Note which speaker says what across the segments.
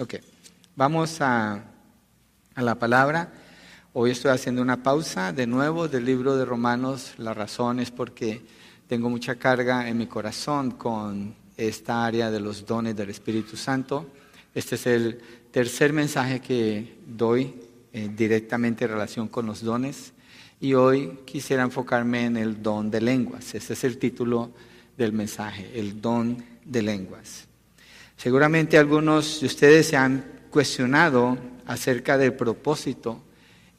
Speaker 1: Ok, vamos a, a la palabra. Hoy estoy haciendo una pausa de nuevo del libro de Romanos. La razón es porque tengo mucha carga en mi corazón con esta área de los dones del Espíritu Santo. Este es el tercer mensaje que doy eh, directamente en relación con los dones. Y hoy quisiera enfocarme en el don de lenguas. Ese es el título del mensaje, el don de lenguas. Seguramente algunos de ustedes se han cuestionado acerca del propósito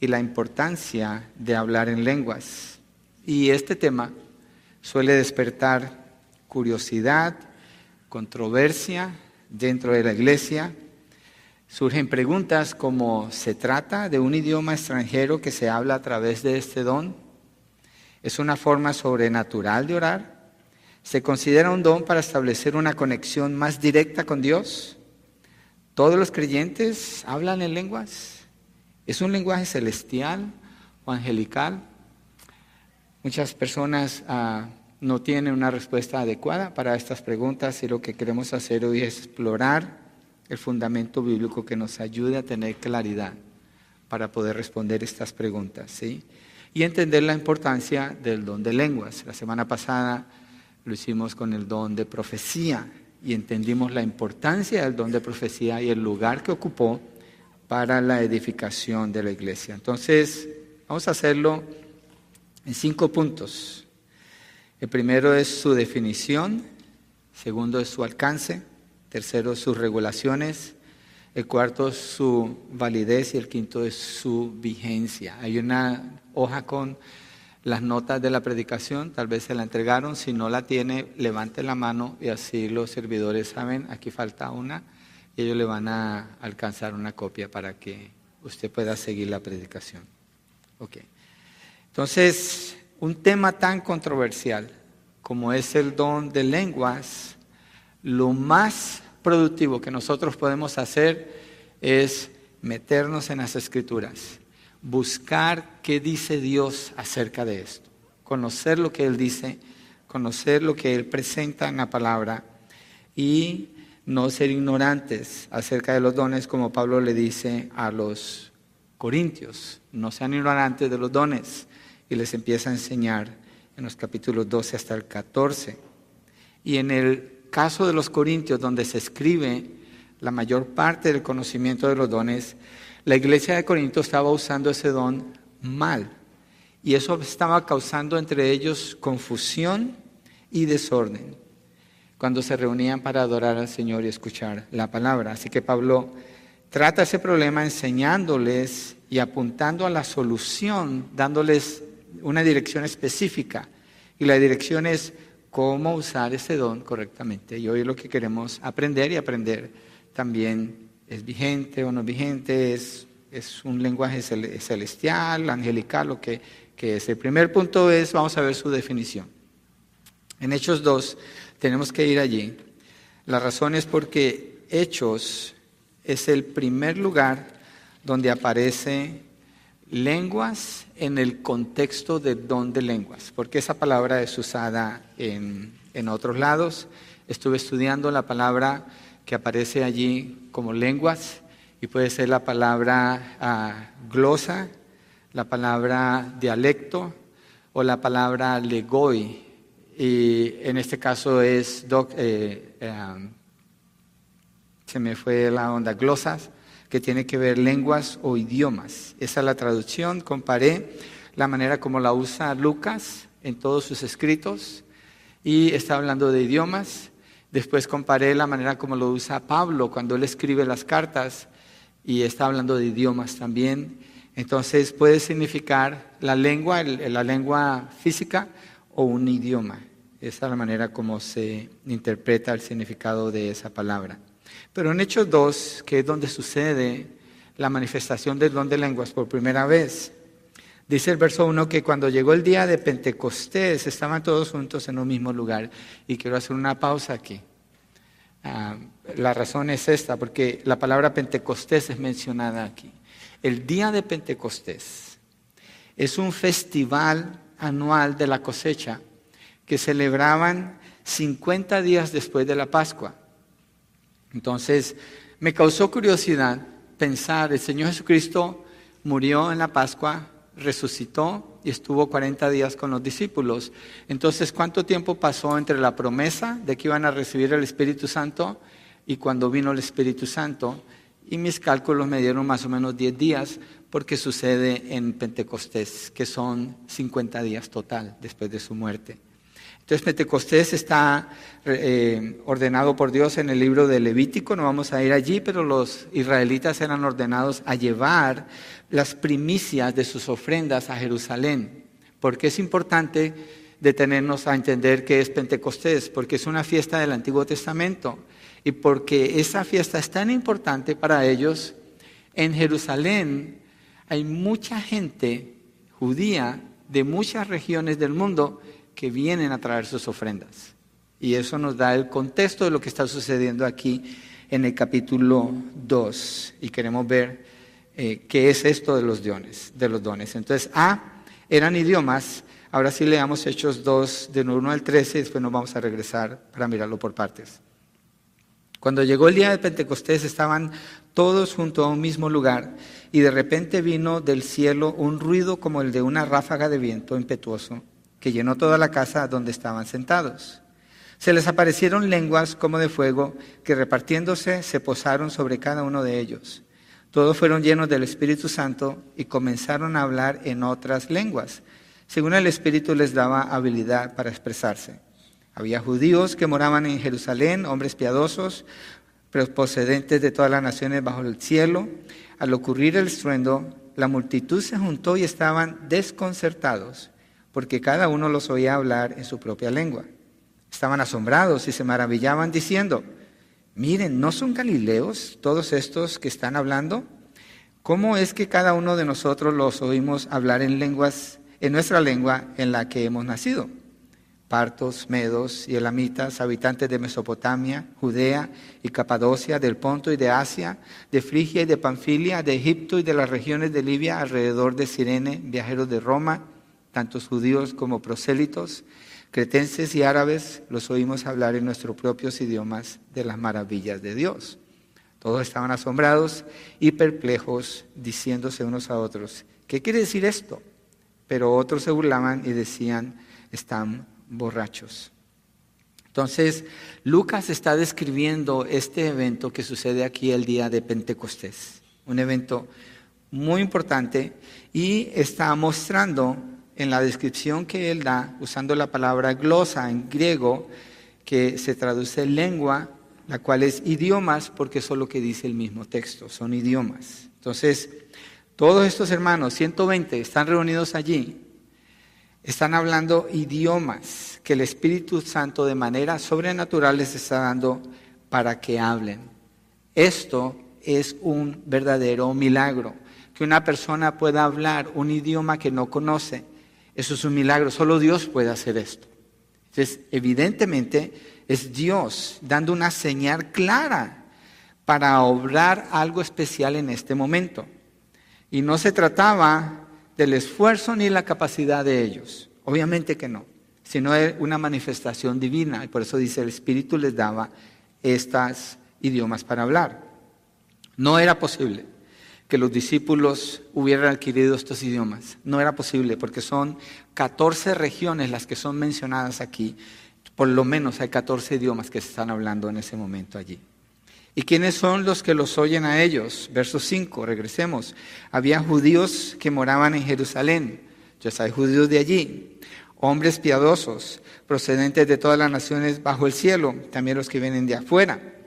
Speaker 1: y la importancia de hablar en lenguas. Y este tema suele despertar curiosidad, controversia dentro de la iglesia. Surgen preguntas como, ¿se trata de un idioma extranjero que se habla a través de este don? ¿Es una forma sobrenatural de orar? Se considera un don para establecer una conexión más directa con Dios. Todos los creyentes hablan en lenguas. ¿Es un lenguaje celestial o angelical? Muchas personas ah, no tienen una respuesta adecuada para estas preguntas y lo que queremos hacer hoy es explorar el fundamento bíblico que nos ayude a tener claridad para poder responder estas preguntas, ¿sí? Y entender la importancia del don de lenguas. La semana pasada lo hicimos con el don de profecía y entendimos la importancia del don de profecía y el lugar que ocupó para la edificación de la iglesia. Entonces, vamos a hacerlo en cinco puntos. El primero es su definición, segundo es su alcance, tercero sus regulaciones, el cuarto es su validez y el quinto es su vigencia. Hay una hoja con las notas de la predicación, tal vez se la entregaron, si no la tiene, levante la mano y así los servidores saben, aquí falta una, y ellos le van a alcanzar una copia para que usted pueda seguir la predicación. Ok. Entonces, un tema tan controversial como es el don de lenguas, lo más productivo que nosotros podemos hacer es meternos en las escrituras buscar qué dice Dios acerca de esto, conocer lo que Él dice, conocer lo que Él presenta en la palabra y no ser ignorantes acerca de los dones como Pablo le dice a los corintios, no sean ignorantes de los dones. Y les empieza a enseñar en los capítulos 12 hasta el 14. Y en el caso de los corintios donde se escribe la mayor parte del conocimiento de los dones, la iglesia de Corinto estaba usando ese don mal y eso estaba causando entre ellos confusión y desorden cuando se reunían para adorar al Señor y escuchar la palabra. Así que Pablo trata ese problema enseñándoles y apuntando a la solución, dándoles una dirección específica. Y la dirección es cómo usar ese don correctamente. Y hoy es lo que queremos aprender y aprender también es vigente o no vigente, es, es un lenguaje celestial, angelical, lo que, que es. El primer punto es, vamos a ver su definición. En Hechos 2 tenemos que ir allí. La razón es porque Hechos es el primer lugar donde aparece lenguas en el contexto de don de lenguas, porque esa palabra es usada en, en otros lados. Estuve estudiando la palabra que aparece allí como lenguas y puede ser la palabra ah, glosa, la palabra dialecto o la palabra legoi. Y en este caso es, eh, eh, se me fue la onda, glosas, que tiene que ver lenguas o idiomas. Esa es la traducción. Comparé la manera como la usa Lucas en todos sus escritos y está hablando de idiomas. Después comparé la manera como lo usa Pablo cuando él escribe las cartas y está hablando de idiomas también. Entonces puede significar la lengua, la lengua física o un idioma. Esa es la manera como se interpreta el significado de esa palabra. Pero en Hechos 2, que es donde sucede la manifestación del don de lenguas por primera vez, dice el verso 1 que cuando llegó el día de Pentecostés estaban todos juntos en un mismo lugar. Y quiero hacer una pausa aquí. Ah, la razón es esta, porque la palabra Pentecostés es mencionada aquí. El día de Pentecostés es un festival anual de la cosecha que celebraban 50 días después de la Pascua. Entonces, Me causó curiosidad pensar, el Señor Jesucristo murió en la Pascua, resucitó y estuvo 40 días con los discípulos. Entonces, ¿cuánto tiempo pasó entre la promesa de que iban a recibir el Espíritu Santo y cuando vino el Espíritu Santo? Y mis cálculos me dieron más o menos 10 días porque sucede en Pentecostés, que son 50 días total después de su muerte. Entonces Pentecostés está eh, ordenado por Dios en el libro de Levítico, no vamos a ir allí, pero los israelitas eran ordenados a llevar las primicias de sus ofrendas a Jerusalén. porque es importante detenernos a entender qué es Pentecostés? Porque es una fiesta del Antiguo Testamento y porque esa fiesta es tan importante para ellos, en Jerusalén hay mucha gente judía de muchas regiones del mundo que vienen a traer sus ofrendas. Y eso nos da el contexto de lo que está sucediendo aquí en el capítulo 2. Y queremos ver eh, qué es esto de los dones. De los dones. Entonces, A, eran idiomas. Ahora sí leamos Hechos 2, de 1 al 13, y después nos vamos a regresar para mirarlo por partes. Cuando llegó el día de Pentecostés estaban todos junto a un mismo lugar y de repente vino del cielo un ruido como el de una ráfaga de viento impetuoso que llenó toda la casa donde estaban sentados. Se les aparecieron lenguas como de fuego que repartiéndose se posaron sobre cada uno de ellos. Todos fueron llenos del Espíritu Santo y comenzaron a hablar en otras lenguas, según el Espíritu les daba habilidad para expresarse. Había judíos que moraban en Jerusalén, hombres piadosos, procedentes de todas las naciones bajo el cielo. Al ocurrir el estruendo, la multitud se juntó y estaban desconcertados, porque cada uno los oía hablar en su propia lengua. Estaban asombrados y se maravillaban diciendo, miren, ¿no son galileos todos estos que están hablando? ¿Cómo es que cada uno de nosotros los oímos hablar en lenguas, en nuestra lengua en la que hemos nacido? partos, medos y elamitas, habitantes de Mesopotamia, Judea y Capadocia, del Ponto y de Asia, de Frigia y de Panfilia, de Egipto y de las regiones de Libia alrededor de Sirene, viajeros de Roma, tantos judíos como prosélitos, cretenses y árabes, los oímos hablar en nuestros propios idiomas de las maravillas de Dios. Todos estaban asombrados y perplejos, diciéndose unos a otros, ¿qué quiere decir esto? Pero otros se burlaban y decían, están borrachos. Entonces, Lucas está describiendo este evento que sucede aquí el día de Pentecostés, un evento muy importante y está mostrando en la descripción que él da, usando la palabra glosa en griego, que se traduce lengua, la cual es idiomas, porque eso es lo que dice el mismo texto, son idiomas. Entonces, todos estos hermanos, 120, están reunidos allí están hablando idiomas que el Espíritu Santo de manera sobrenatural les está dando para que hablen. Esto es un verdadero milagro. Que una persona pueda hablar un idioma que no conoce, eso es un milagro. Solo Dios puede hacer esto. Entonces, evidentemente, es Dios dando una señal clara para obrar algo especial en este momento. Y no se trataba del esfuerzo ni la capacidad de ellos. Obviamente que no, sino es una manifestación divina. Y por eso dice, el Espíritu les daba estos idiomas para hablar. No era posible que los discípulos hubieran adquirido estos idiomas. No era posible porque son 14 regiones las que son mencionadas aquí. Por lo menos hay 14 idiomas que se están hablando en ese momento allí. ¿Y quiénes son los que los oyen a ellos? Verso 5, regresemos. Había judíos que moraban en Jerusalén, ya hay judíos de allí, hombres piadosos, procedentes de todas las naciones bajo el cielo, también los que vienen de afuera.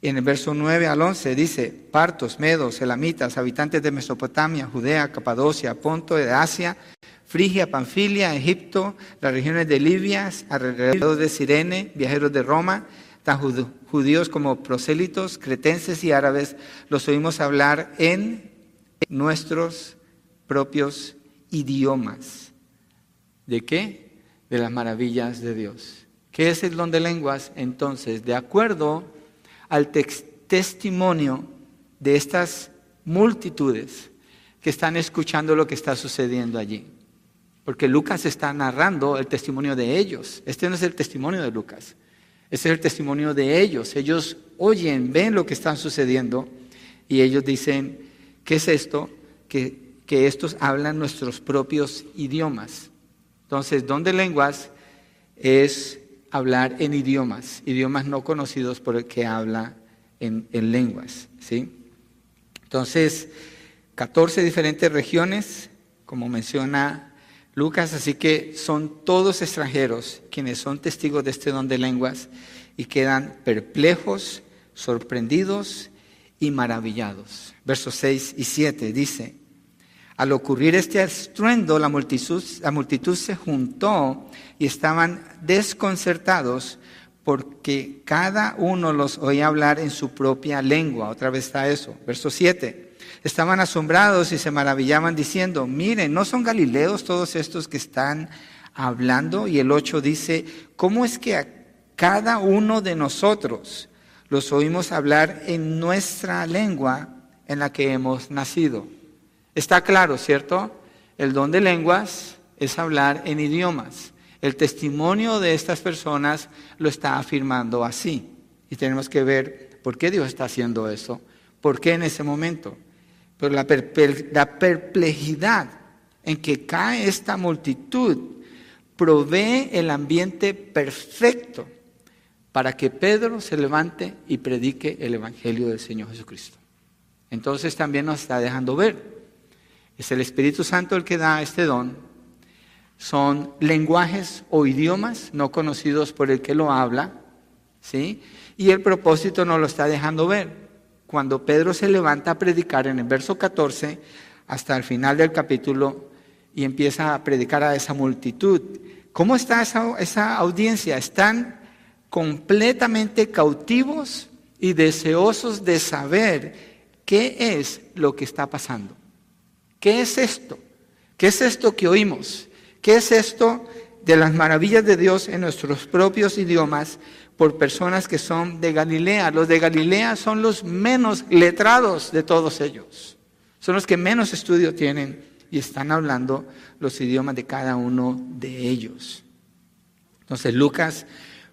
Speaker 1: En el verso 9 al 11 dice, partos, medos, elamitas, habitantes de Mesopotamia, Judea, Capadocia, Ponto, de Asia, Frigia, Panfilia, Egipto, las regiones de Libia, alrededor de Sirene, viajeros de Roma, tan judíos como prosélitos, cretenses y árabes, los oímos hablar en nuestros propios idiomas. ¿De qué? De las maravillas de Dios. ¿Qué es el don de lenguas? Entonces, de acuerdo al testimonio de estas multitudes que están escuchando lo que está sucediendo allí. Porque Lucas está narrando el testimonio de ellos. Este no es el testimonio de Lucas. Ese es el testimonio de ellos. Ellos oyen, ven lo que está sucediendo y ellos dicen, ¿qué es esto? Que, que estos hablan nuestros propios idiomas. Entonces, don de lenguas es hablar en idiomas, idiomas no conocidos por el que habla en, en lenguas. ¿sí? Entonces, 14 diferentes regiones, como menciona Lucas, así que son todos extranjeros quienes son testigos de este don de lenguas y quedan perplejos, sorprendidos y maravillados. Versos 6 y 7 dice, al ocurrir este estruendo, la multitud, la multitud se juntó y estaban desconcertados porque cada uno los oía hablar en su propia lengua. Otra vez está eso. Verso 7. Estaban asombrados y se maravillaban diciendo, miren, ¿no son galileos todos estos que están hablando? Y el 8 dice, ¿cómo es que a cada uno de nosotros los oímos hablar en nuestra lengua en la que hemos nacido? Está claro, ¿cierto? El don de lenguas es hablar en idiomas. El testimonio de estas personas lo está afirmando así. Y tenemos que ver por qué Dios está haciendo eso, por qué en ese momento. Pero la, perplejidad en que cae esta multitud provee el ambiente perfecto para que Pedro se levante y predique el Evangelio del Señor Jesucristo. Entonces también nos está dejando ver. Es el Espíritu Santo el que da este don. Son lenguajes o idiomas no conocidos por el que lo habla. ¿sí? Y el propósito nos lo está dejando ver cuando Pedro se levanta a predicar en el verso 14 hasta el final del capítulo y empieza a predicar a esa multitud. ¿Cómo está esa, esa audiencia? Están completamente cautivos y deseosos de saber qué es lo que está pasando. ¿Qué es esto? ¿Qué es esto que oímos? ¿Qué es esto de las maravillas de Dios en nuestros propios idiomas por personas que son de Galilea. Los de Galilea son los menos letrados de todos ellos. Son los que menos estudio tienen y están hablando los idiomas de cada uno de ellos. Entonces Lucas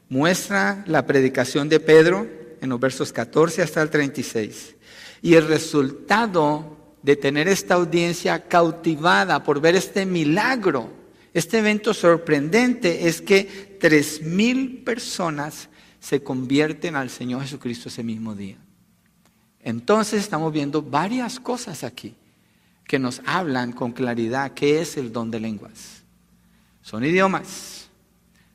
Speaker 1: muestra la predicación de Pedro en los versos 14 hasta el 36. Y el resultado de tener esta audiencia cautivada por ver este milagro, este evento sorprendente, es que tres mil personas se convierten al Señor Jesucristo ese mismo día. Entonces estamos viendo varias cosas aquí que nos hablan con claridad qué es el don de lenguas. Son idiomas,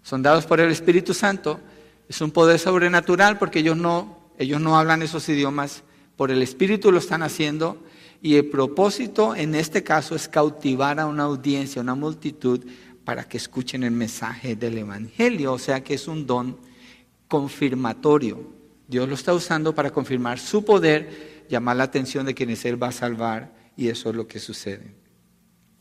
Speaker 1: son dados por el Espíritu Santo, es un poder sobrenatural porque ellos no, ellos no hablan esos idiomas, por el Espíritu lo están haciendo y el propósito en este caso es cautivar a una audiencia, una multitud para que escuchen el mensaje del Evangelio, o sea que es un don confirmatorio. Dios lo está usando para confirmar su poder, llamar la atención de quienes Él va a salvar y eso es lo que sucede.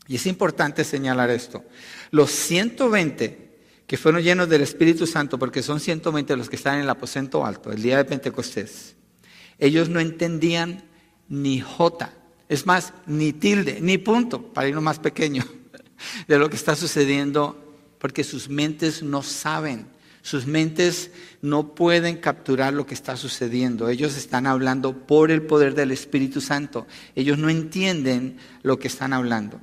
Speaker 1: Y es importante señalar esto. Los 120 que fueron llenos del Espíritu Santo, porque son 120 los que están en el aposento alto, el día de Pentecostés, ellos no entendían ni jota, es más, ni tilde, ni punto, para irlo más pequeño, de lo que está sucediendo, porque sus mentes no saben sus mentes no pueden capturar lo que está sucediendo. Ellos están hablando por el poder del Espíritu Santo. Ellos no entienden lo que están hablando.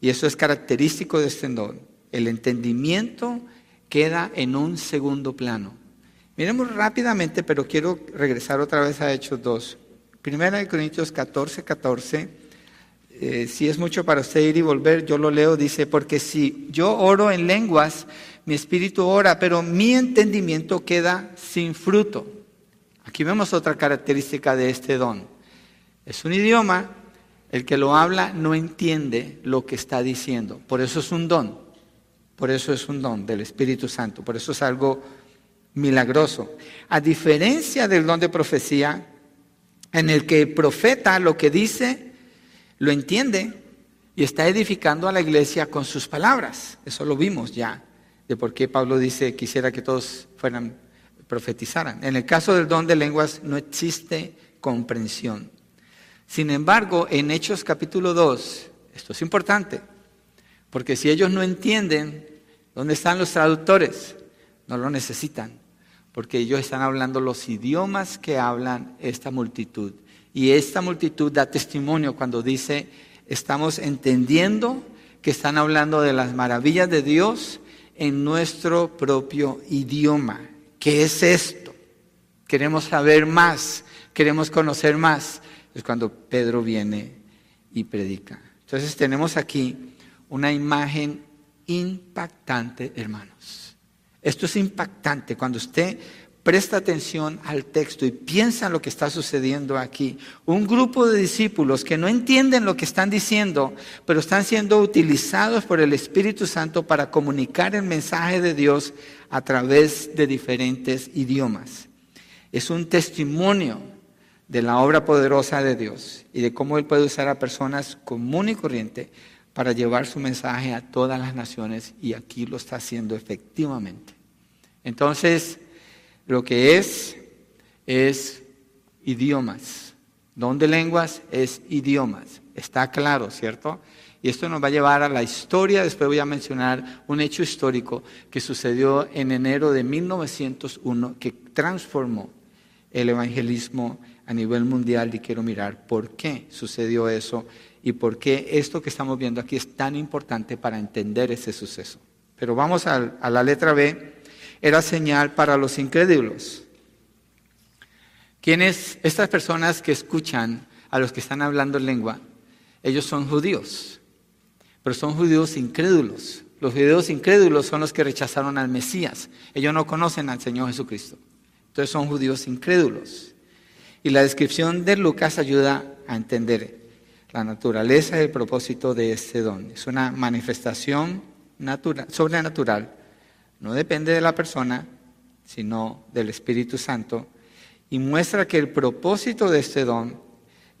Speaker 1: Y eso es característico de este don. El entendimiento queda en un segundo plano. Miremos rápidamente, pero quiero regresar otra vez a Hechos 2. Primera de Corintios 14, 14. Eh, si es mucho para usted ir y volver, yo lo leo, dice, porque si yo oro en lenguas, mi espíritu ora, pero mi entendimiento queda sin fruto. Aquí vemos otra característica de este don. Es un idioma, el que lo habla no entiende lo que está diciendo. Por eso es un don. Por eso es un don del Espíritu Santo. Por eso es algo milagroso. A diferencia del don de profecía, en el que el profeta lo que dice, lo entiende y está edificando a la iglesia con sus palabras. Eso lo vimos ya de por qué Pablo dice quisiera que todos fueran profetizaran. En el caso del don de lenguas no existe comprensión. Sin embargo, en Hechos capítulo 2, esto es importante, porque si ellos no entienden, ¿dónde están los traductores? No lo necesitan, porque ellos están hablando los idiomas que hablan esta multitud. Y esta multitud da testimonio cuando dice, estamos entendiendo que están hablando de las maravillas de Dios en nuestro propio idioma. ¿Qué es esto? Queremos saber más, queremos conocer más. Es cuando Pedro viene y predica. Entonces tenemos aquí una imagen impactante, hermanos. Esto es impactante cuando usted presta atención al texto y piensa en lo que está sucediendo aquí. Un grupo de discípulos que no entienden lo que están diciendo, pero están siendo utilizados por el Espíritu Santo para comunicar el mensaje de Dios a través de diferentes idiomas. Es un testimonio de la obra poderosa de Dios y de cómo Él puede usar a personas común y corriente para llevar su mensaje a todas las naciones y aquí lo está haciendo efectivamente. Entonces, lo que es, es idiomas. Don de lenguas es idiomas. Está claro, ¿cierto? Y esto nos va a llevar a la historia, después voy a mencionar un hecho histórico que sucedió en enero de 1901 que transformó el evangelismo a nivel mundial y quiero mirar por qué sucedió eso y por qué esto que estamos viendo aquí es tan importante para entender ese suceso. Pero vamos a, la letra B era señal para los incrédulos. ¿Quiénes? Estas personas que escuchan a los que están hablando lengua, ellos son judíos, pero son judíos incrédulos. Los judíos incrédulos son los que rechazaron al Mesías. Ellos no conocen al Señor Jesucristo. Entonces son judíos incrédulos. Y la descripción de Lucas ayuda a entender la naturaleza y el propósito de este don. Es una manifestación natural, sobrenatural no depende de la persona, sino del Espíritu Santo, y muestra que el propósito de este don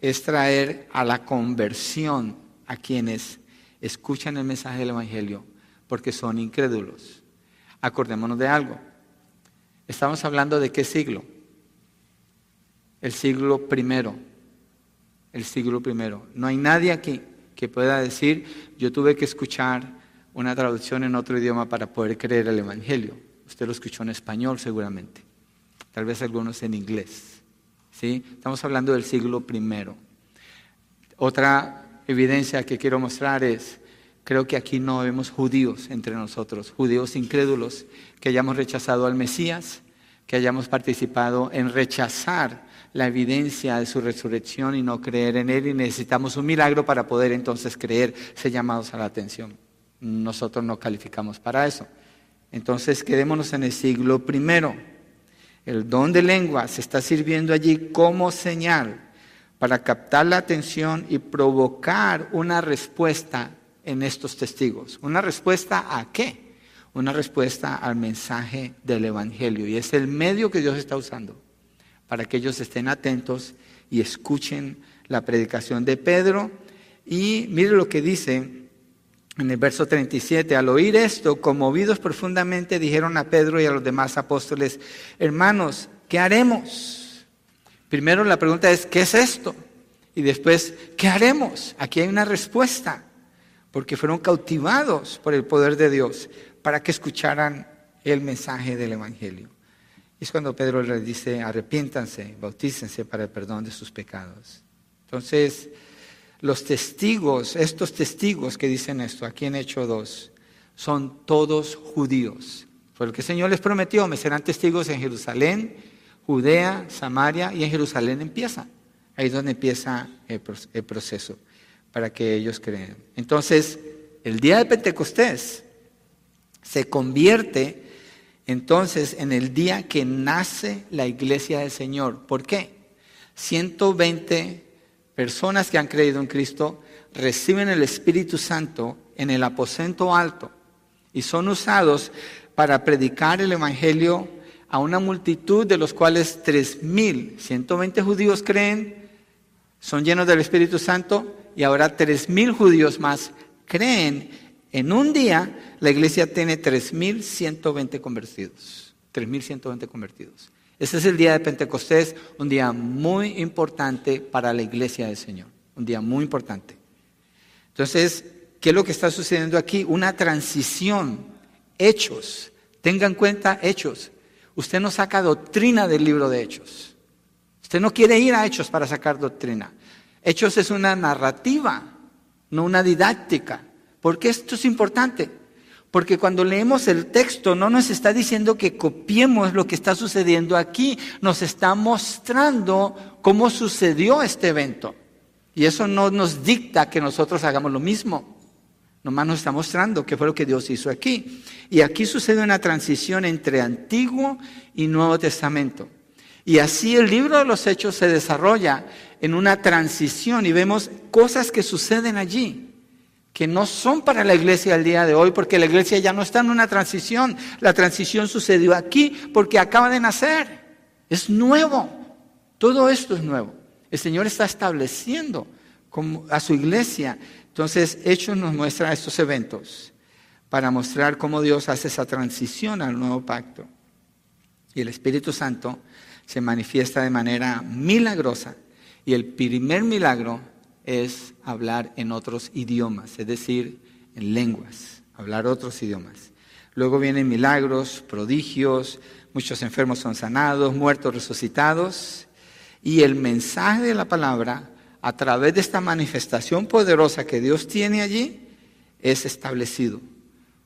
Speaker 1: es traer a la conversión a quienes escuchan el mensaje del Evangelio, porque son incrédulos. Acordémonos de algo. Estamos hablando de qué siglo? El siglo primero. El siglo primero. No hay nadie aquí que pueda decir, yo tuve que escuchar una traducción en otro idioma para poder creer el Evangelio. Usted lo escuchó en español seguramente, tal vez algunos en inglés. ¿sí? Estamos hablando del siglo I. Otra evidencia que quiero mostrar es, creo que aquí no vemos judíos entre nosotros, judíos incrédulos, que hayamos rechazado al Mesías, que hayamos participado en rechazar la evidencia de su resurrección y no creer en Él y necesitamos un milagro para poder entonces creer, ser llamados a la atención nosotros no calificamos para eso. Entonces quedémonos en el siglo primero. El don de lengua se está sirviendo allí como señal para captar la atención y provocar una respuesta en estos testigos. ¿Una respuesta a qué? Una respuesta al mensaje del Evangelio. Y es el medio que Dios está usando para que ellos estén atentos y escuchen la predicación de Pedro. Y mire lo que dice en el verso 37, al oír esto, conmovidos profundamente, dijeron a Pedro y a los demás apóstoles, hermanos, ¿qué haremos? Primero la pregunta es, ¿qué es esto? Y después, ¿qué haremos? Aquí hay una respuesta, porque fueron cautivados por el poder de Dios para que escucharan el mensaje del Evangelio. Es cuando Pedro les dice, arrepiéntanse, bautícense para el perdón de sus pecados. Entonces, los testigos, estos testigos que dicen esto, aquí en Hecho 2, son todos judíos. Porque el Señor les prometió, me serán testigos en Jerusalén, Judea, Samaria y en Jerusalén empieza. Ahí es donde empieza el, proceso para que ellos crean. Entonces, el día de Pentecostés se convierte entonces en el día que nace la iglesia del Señor. ¿Por qué? 120 personas que han creído en Cristo reciben el Espíritu Santo en el aposento alto y son usados para predicar el Evangelio a una multitud de los cuales 3.120 judíos creen, son llenos del Espíritu Santo y ahora 3.000 judíos más creen. En un día la iglesia tiene 3.120 convertidos. 3.120 convertidos. Ese es el día de Pentecostés, un día muy importante para la iglesia del Señor, un día muy importante. Entonces, ¿qué es lo que está sucediendo aquí? Una transición, hechos, tengan en cuenta hechos. Usted no saca doctrina del libro de Hechos. Usted no quiere ir a Hechos para sacar doctrina. Hechos es una narrativa, no una didáctica. ¿Por qué esto es importante? Porque cuando leemos el texto no nos está diciendo que copiemos lo que está sucediendo aquí, nos está mostrando cómo sucedió este evento. Y eso no nos dicta que nosotros hagamos lo mismo. Nomás nos está mostrando qué fue lo que Dios hizo aquí. Y aquí sucede una transición entre Antiguo y Nuevo Testamento. Y así el libro de los Hechos se desarrolla en una transición y vemos cosas que suceden allí que no son para la iglesia al día de hoy, porque la iglesia ya no está en una transición. La transición sucedió aquí porque acaba de nacer. Es nuevo. Todo esto es nuevo. El Señor está estableciendo a su iglesia. Entonces, Hechos nos muestra estos eventos para mostrar cómo Dios hace esa transición al nuevo pacto. Y el Espíritu Santo se manifiesta de manera milagrosa. Y el primer milagro es hablar en otros idiomas, es decir, en lenguas, hablar otros idiomas. Luego vienen milagros, prodigios, muchos enfermos son sanados, muertos resucitados. Y el mensaje de la palabra, a través de esta manifestación poderosa que Dios tiene allí, es establecido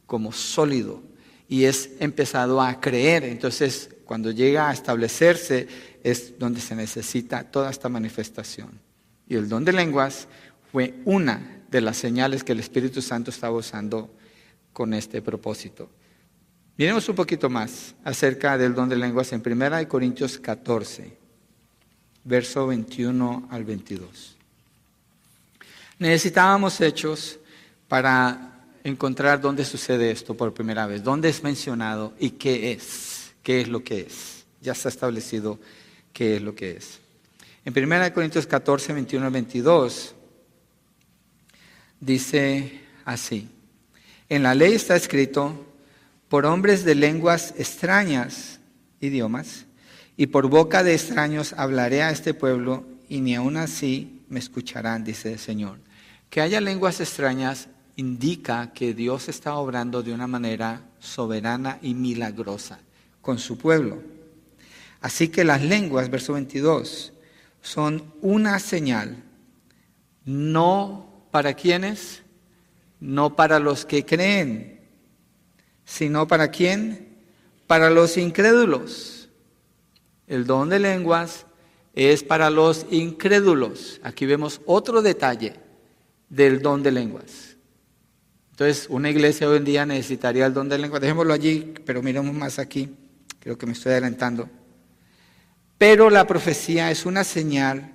Speaker 1: como sólido y es empezado a creer. Entonces, cuando llega a establecerse, es donde se necesita toda esta manifestación. Y el don de lenguas fue una de las señales que el Espíritu Santo estaba usando con este propósito. Miremos un poquito más acerca del don de lenguas en 1 Corintios 14, verso 21 al 22. Necesitábamos hechos para encontrar dónde sucede esto por primera vez, dónde es mencionado y qué es, qué es lo que es. Ya está establecido qué es lo que es. En 1 Corintios 14, 21 al 22, dice así, en la ley está escrito, por hombres de lenguas extrañas, idiomas, y por boca de extraños hablaré a este pueblo, y ni aun así me escucharán, dice el Señor. Que haya lenguas extrañas indica que Dios está obrando de una manera soberana y milagrosa con su pueblo. Así que las lenguas, verso 22, son una señal, no para quienes, no para los que creen, sino para quién, para los incrédulos. El don de lenguas es para los incrédulos. Aquí vemos otro detalle del don de lenguas. Entonces, una iglesia hoy en día necesitaría el don de lenguas. Dejémoslo allí, pero miremos más aquí. Creo que me estoy adelantando. Pero la profecía es una señal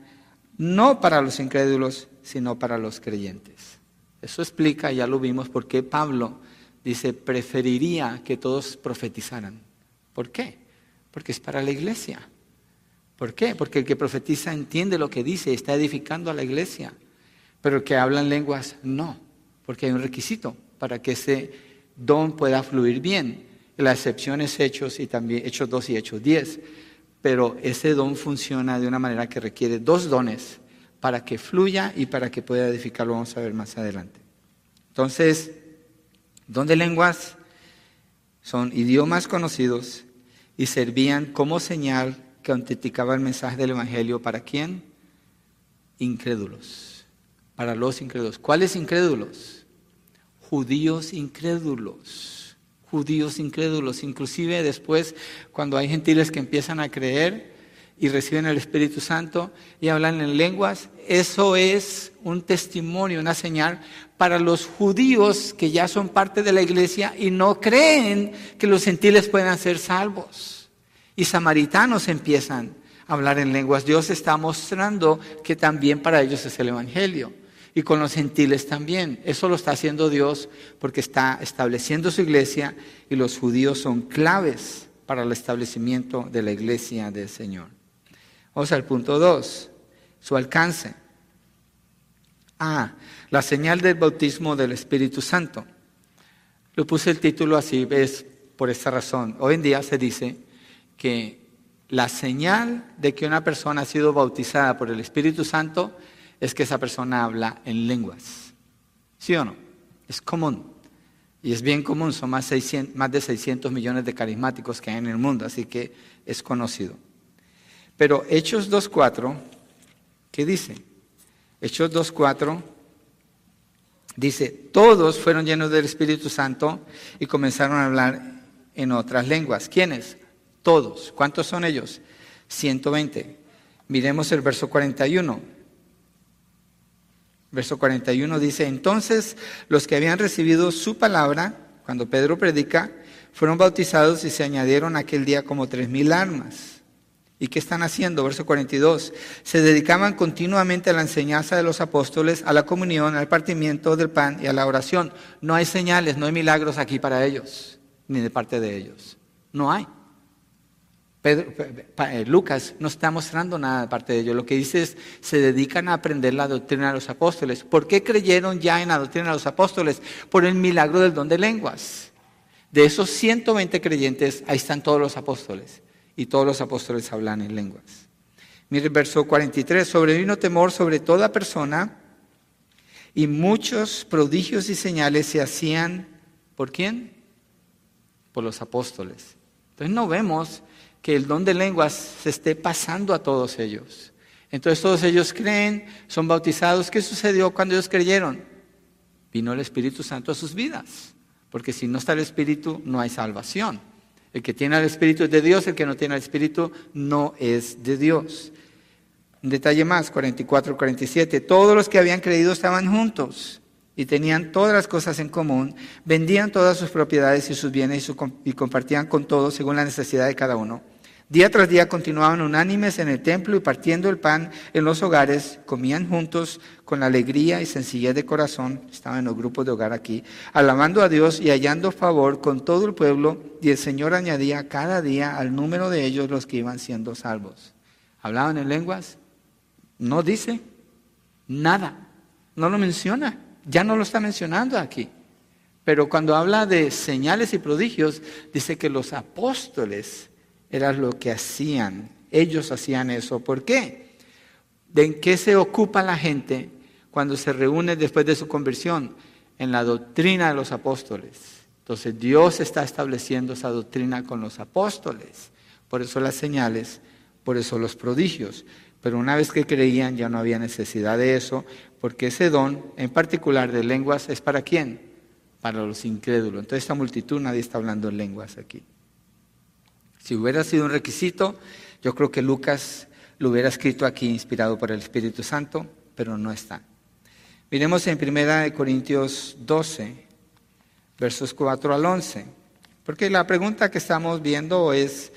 Speaker 1: no para los incrédulos, sino para los creyentes. Eso explica, ya lo vimos, por qué Pablo dice, preferiría que todos profetizaran. ¿Por qué? Porque es para la iglesia. ¿Por qué? Porque el que profetiza entiende lo que dice está edificando a la iglesia. Pero el que habla en lenguas, no, porque hay un requisito para que ese don pueda fluir bien. La excepción es Hechos y también Hechos 2 y Hechos 10 pero ese don funciona de una manera que requiere dos dones para que fluya y para que pueda edificar, lo vamos a ver más adelante. Entonces, don de lenguas son idiomas conocidos y servían como señal que autenticaba el mensaje del Evangelio para quién? Incrédulos, para los incrédulos. ¿Cuáles incrédulos? Judíos incrédulos judíos incrédulos, inclusive después cuando hay gentiles que empiezan a creer y reciben el Espíritu Santo y hablan en lenguas, eso es un testimonio, una señal para los judíos que ya son parte de la iglesia y no creen que los gentiles puedan ser salvos. Y samaritanos empiezan a hablar en lenguas. Dios está mostrando que también para ellos es el Evangelio y con los gentiles también. Eso lo está haciendo Dios porque está estableciendo su iglesia y los judíos son claves para el establecimiento de la iglesia del Señor. Vamos al punto 2, su alcance. Ah, la señal del bautismo del Espíritu Santo. Lo puse el título así, es por esta razón. Hoy en día se dice que la señal de que una persona ha sido bautizada por el Espíritu Santo es que esa persona habla en lenguas. ¿Sí o no? Es común. Y es bien común, son más, de 600 millones de carismáticos que hay en el mundo, así que es conocido. Pero Hechos 2.4, ¿qué dice? Hechos 2.4 dice, todos fueron llenos del Espíritu Santo y comenzaron a hablar en otras lenguas. ¿Quiénes? Todos. ¿Cuántos son ellos? 120. Miremos el verso 41. Verso 41 dice, entonces los que habían recibido su palabra, cuando Pedro predica, fueron bautizados y se añadieron aquel día como tres mil almas. ¿Y qué están haciendo? Verso 42. Se dedicaban continuamente a la enseñanza de los apóstoles, a la comunión, al partimiento del pan y a la oración. No hay señales, no hay milagros aquí para ellos, ni de parte de ellos. No hay. Eh, Lucas no está mostrando nada de parte de ellos. Lo que dice es, se dedican a aprender la doctrina de los apóstoles. ¿Por qué creyeron ya en la doctrina de los apóstoles? Por el milagro del don de lenguas. De esos 120 creyentes, ahí están todos los apóstoles. Y todos los apóstoles hablan en lenguas. Mire el verso 43, sobrevino temor sobre toda persona y muchos prodigios y señales se hacían, ¿por quién? Por los apóstoles. Entonces no vemos que el don de lenguas se esté pasando a todos ellos. Entonces todos ellos creen, son bautizados. ¿Qué sucedió cuando ellos creyeron? Vino el Espíritu Santo a sus vidas. Porque si no está el Espíritu, no hay salvación. El que tiene el Espíritu es de Dios, el que no tiene el Espíritu no es de Dios. Un detalle más, 44, 47. Todos los que habían creído estaban juntos y tenían todas las cosas en común, vendían todas sus propiedades y sus bienes y compartían con todos según la necesidad de cada uno. Día tras día continuaban unánimes en el templo y partiendo el pan en los hogares, comían juntos con alegría y sencillez de corazón, estaban en los grupos de hogar aquí, alabando a Dios y hallando favor con todo el pueblo, y el Señor añadía cada día al número de ellos los que iban siendo salvos. ¿Hablaban en lenguas? No dice nada, no lo menciona, ya no lo está mencionando aquí. Pero cuando habla de señales y prodigios, dice que los apóstoles era lo que hacían. Ellos hacían eso. ¿Por qué? ¿De qué se ocupa la gente cuando se reúne después de su conversión? En la doctrina de los apóstoles. Entonces Dios está estableciendo esa doctrina con los apóstoles. Por eso las señales, por eso los prodigios. Pero una vez que creían ya no había necesidad de eso, porque ese don, en particular de lenguas, es para quién? Para los incrédulos. Entonces esta multitud nadie está hablando en lenguas aquí. Si hubiera sido un requisito, yo creo que Lucas lo hubiera escrito aquí inspirado por el Espíritu Santo, pero no está. Miremos en 1 Corintios 12, versos 4 al 11, porque la pregunta que estamos viendo es,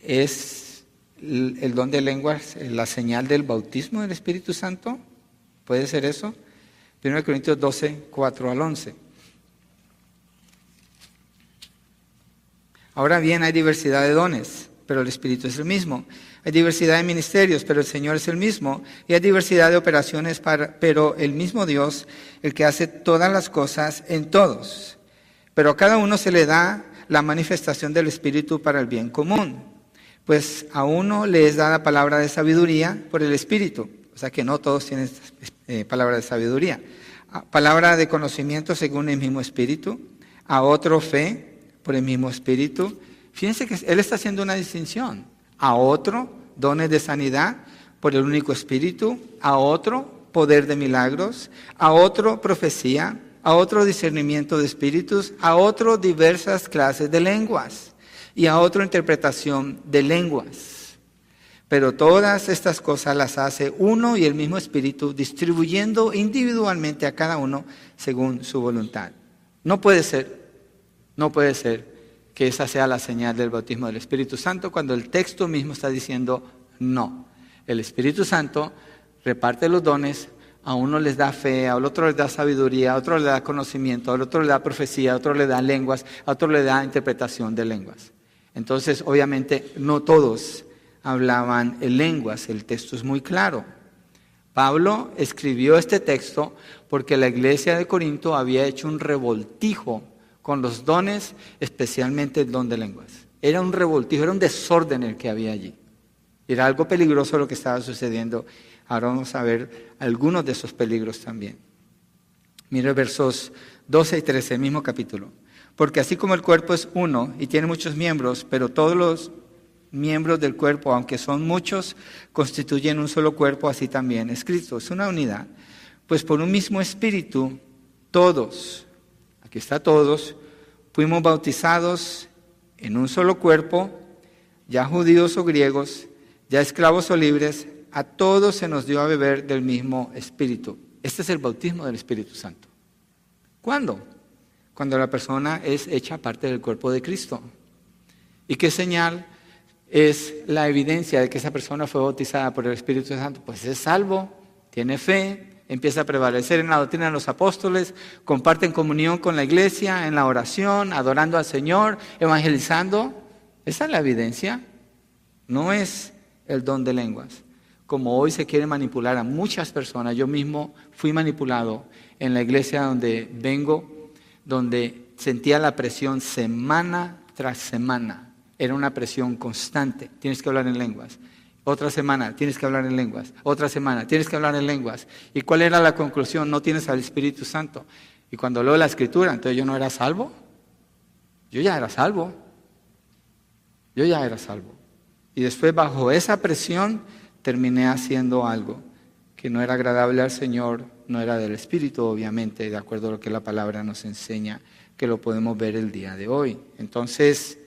Speaker 1: ¿es el don de lenguas la señal del bautismo del Espíritu Santo? ¿Puede ser eso? 1 Corintios 12, 4 al 11. Ahora bien, hay diversidad de dones, pero el Espíritu es el mismo. Hay diversidad de ministerios, pero el Señor es el mismo. Y hay diversidad de operaciones, pero el mismo Dios, el que hace todas las cosas en todos. Pero a cada uno se le da la manifestación del Espíritu para el bien común. Pues a uno le es dada palabra de sabiduría por el Espíritu. O sea que no todos tienen eh, palabra de sabiduría. Palabra de conocimiento según el mismo Espíritu. A otro fe por el mismo Espíritu. Fíjense que Él está haciendo una distinción. A otro, dones de sanidad por el único Espíritu. A otro, poder de milagros. A otro, profecía. A otro, discernimiento de espíritus. A otro, diversas clases de lenguas. Y a otro, interpretación de lenguas. Pero todas estas cosas las hace uno y el mismo Espíritu, distribuyendo individualmente a cada uno según su voluntad. No puede ser no puede ser que esa sea la señal del bautismo del Espíritu Santo cuando el texto mismo está diciendo no. El Espíritu Santo reparte los dones, a uno les da fe, a otro les da sabiduría, a otro le da conocimiento, a otro le da profecía, a otro le da lenguas, a otro le da interpretación de lenguas. Entonces, obviamente, no todos hablaban en lenguas, el texto es muy claro. Pablo escribió este texto porque la iglesia de Corinto había hecho un revoltijo con los dones, especialmente el don de lenguas. Era un revoltijo, era un desorden el que había allí. Era algo peligroso lo que estaba sucediendo. Ahora vamos a ver algunos de esos peligros también. Mire versos 12 y 13, el mismo capítulo. Porque así como el cuerpo es uno y tiene muchos miembros, pero todos los miembros del cuerpo, aunque son muchos, constituyen un solo cuerpo, así también es Cristo. Es una unidad. Pues por un mismo espíritu, todos, aquí está todos, fuimos bautizados en un solo cuerpo, ya judíos o griegos, ya esclavos o libres, a todos se nos dio a beber del mismo espíritu. Este es el bautismo del Espíritu Santo. ¿Cuándo? Cuando la persona es hecha parte del cuerpo de Cristo. ¿Y qué señal es la evidencia de que esa persona fue bautizada por el Espíritu Santo? Pues es salvo, tiene fe, empieza a prevalecer en la doctrina de los apóstoles, comparten comunión con la iglesia, en la oración, adorando al Señor, evangelizando. Esa es la evidencia. No es el don de lenguas. Como hoy se quiere manipular a muchas personas, yo mismo fui manipulado en la iglesia donde vengo, donde sentía la presión semana tras semana. Era una presión constante. Tienes que hablar en lenguas. Otra semana, tienes que hablar en lenguas. Otra semana, tienes que hablar en lenguas. ¿Y cuál era la conclusión? No tienes al Espíritu Santo. Y cuando leo la escritura, entonces yo no era salvo. Yo ya era salvo. Yo ya era salvo. Y después bajo esa presión terminé haciendo algo que no era agradable al Señor, no era del Espíritu, obviamente, de acuerdo a lo que la palabra nos enseña, que lo podemos ver el día de hoy. Entonces,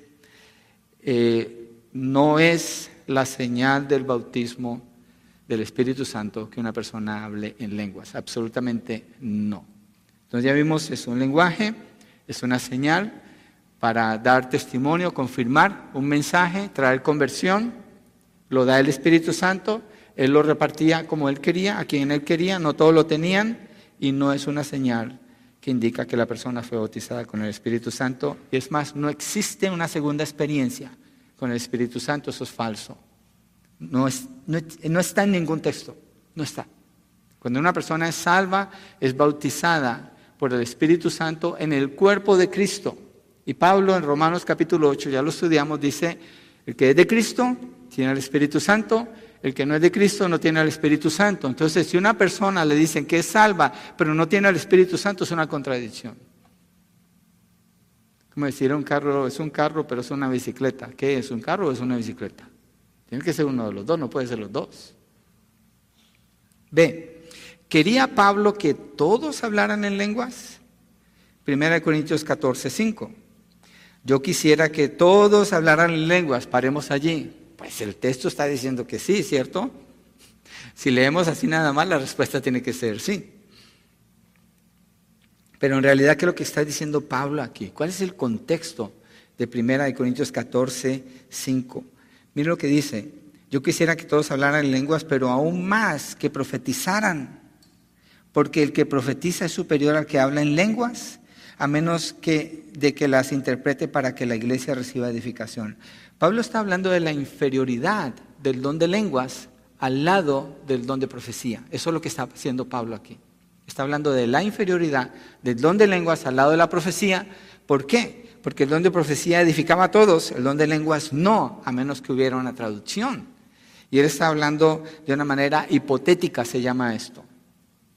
Speaker 1: eh, no es la señal del bautismo del Espíritu Santo que una persona hable en lenguas, absolutamente no. Entonces ya vimos, es un lenguaje, es una señal, para dar testimonio, confirmar un mensaje, traer conversión. Lo da el Espíritu Santo, Él lo repartía como Él quería, a quien Él quería, no todos lo tenían y no es una señal que indica que la persona fue bautizada con el Espíritu Santo. Y es más, no existe una segunda experiencia con el Espíritu Santo, eso es falso. No, es, no, no está en ningún texto, no está. Cuando una persona es salva, es bautizada por el Espíritu Santo en el cuerpo de Cristo. Y Pablo en Romanos capítulo 8, ya lo estudiamos, dice, el que es de Cristo tiene el Espíritu Santo, el que no es de Cristo no tiene el Espíritu Santo. Entonces, si una persona le dicen que es salva, pero no tiene el Espíritu Santo, es una contradicción. Como decir, un carro es un carro, pero es una bicicleta. ¿Qué es un carro o es una bicicleta? Tiene que ser uno de los dos, no puede ser los dos. B. ¿Quería Pablo que todos hablaran en lenguas? Primera de Corintios 14, 5. Yo quisiera que todos hablaran en lenguas, paremos allí. Pues el texto está diciendo que sí, ¿cierto? Si leemos así nada más, la respuesta tiene que ser sí. Pero en realidad, ¿qué es lo que está diciendo Pablo aquí? ¿Cuál es el contexto de 1 Corintios 14, 5? Mira lo que dice. Yo quisiera que todos hablaran en lenguas, pero aún más que profetizaran. Porque el que profetiza es superior al que habla en lenguas a menos que de que las interprete para que la iglesia reciba edificación. Pablo está hablando de la inferioridad del don de lenguas al lado del don de profecía. Eso es lo que está haciendo Pablo aquí. Está hablando de la inferioridad del don de lenguas al lado de la profecía. ¿Por qué? Porque el don de profecía edificaba a todos, el don de lenguas no, a menos que hubiera una traducción. Y él está hablando de una manera hipotética, se llama esto.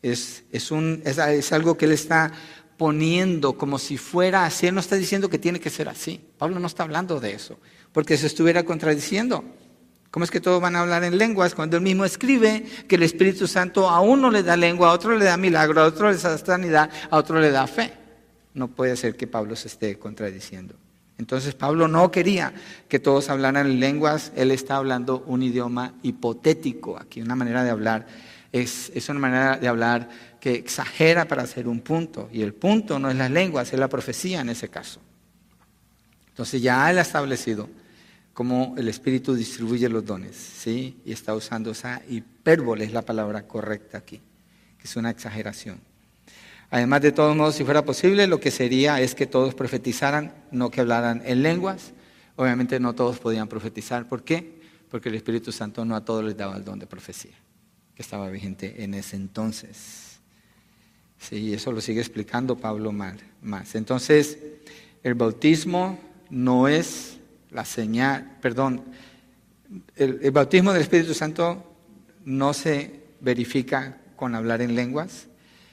Speaker 1: Es, es, un, es algo que él está poniendo como si fuera así. Él no está diciendo que tiene que ser así. Pablo no está hablando de eso, porque se estuviera contradiciendo. ¿Cómo es que todos van a hablar en lenguas cuando él mismo escribe que el Espíritu Santo a uno le da lengua, a otro le da milagro, a otro le da sanidad, a otro le da fe? No puede ser que Pablo se esté contradiciendo. Entonces Pablo no quería que todos hablaran en lenguas, él está hablando un idioma hipotético aquí, una manera de hablar. Es, es una manera de hablar que exagera para hacer un punto. Y el punto no es las lenguas, es la profecía en ese caso. Entonces ya él ha establecido cómo el Espíritu distribuye los dones, ¿sí? Y está usando esa hipérbole, es la palabra correcta aquí, que es una exageración. Además, de todos modos, si fuera posible, lo que sería es que todos profetizaran, no que hablaran en lenguas. Obviamente no todos podían profetizar. ¿Por qué? Porque el Espíritu Santo no a todos les daba el don de profecía, que estaba vigente en ese entonces. Sí, eso lo sigue explicando Pablo más. Entonces, el bautismo no es la señal, perdón, el, bautismo del Espíritu Santo no se verifica con hablar en lenguas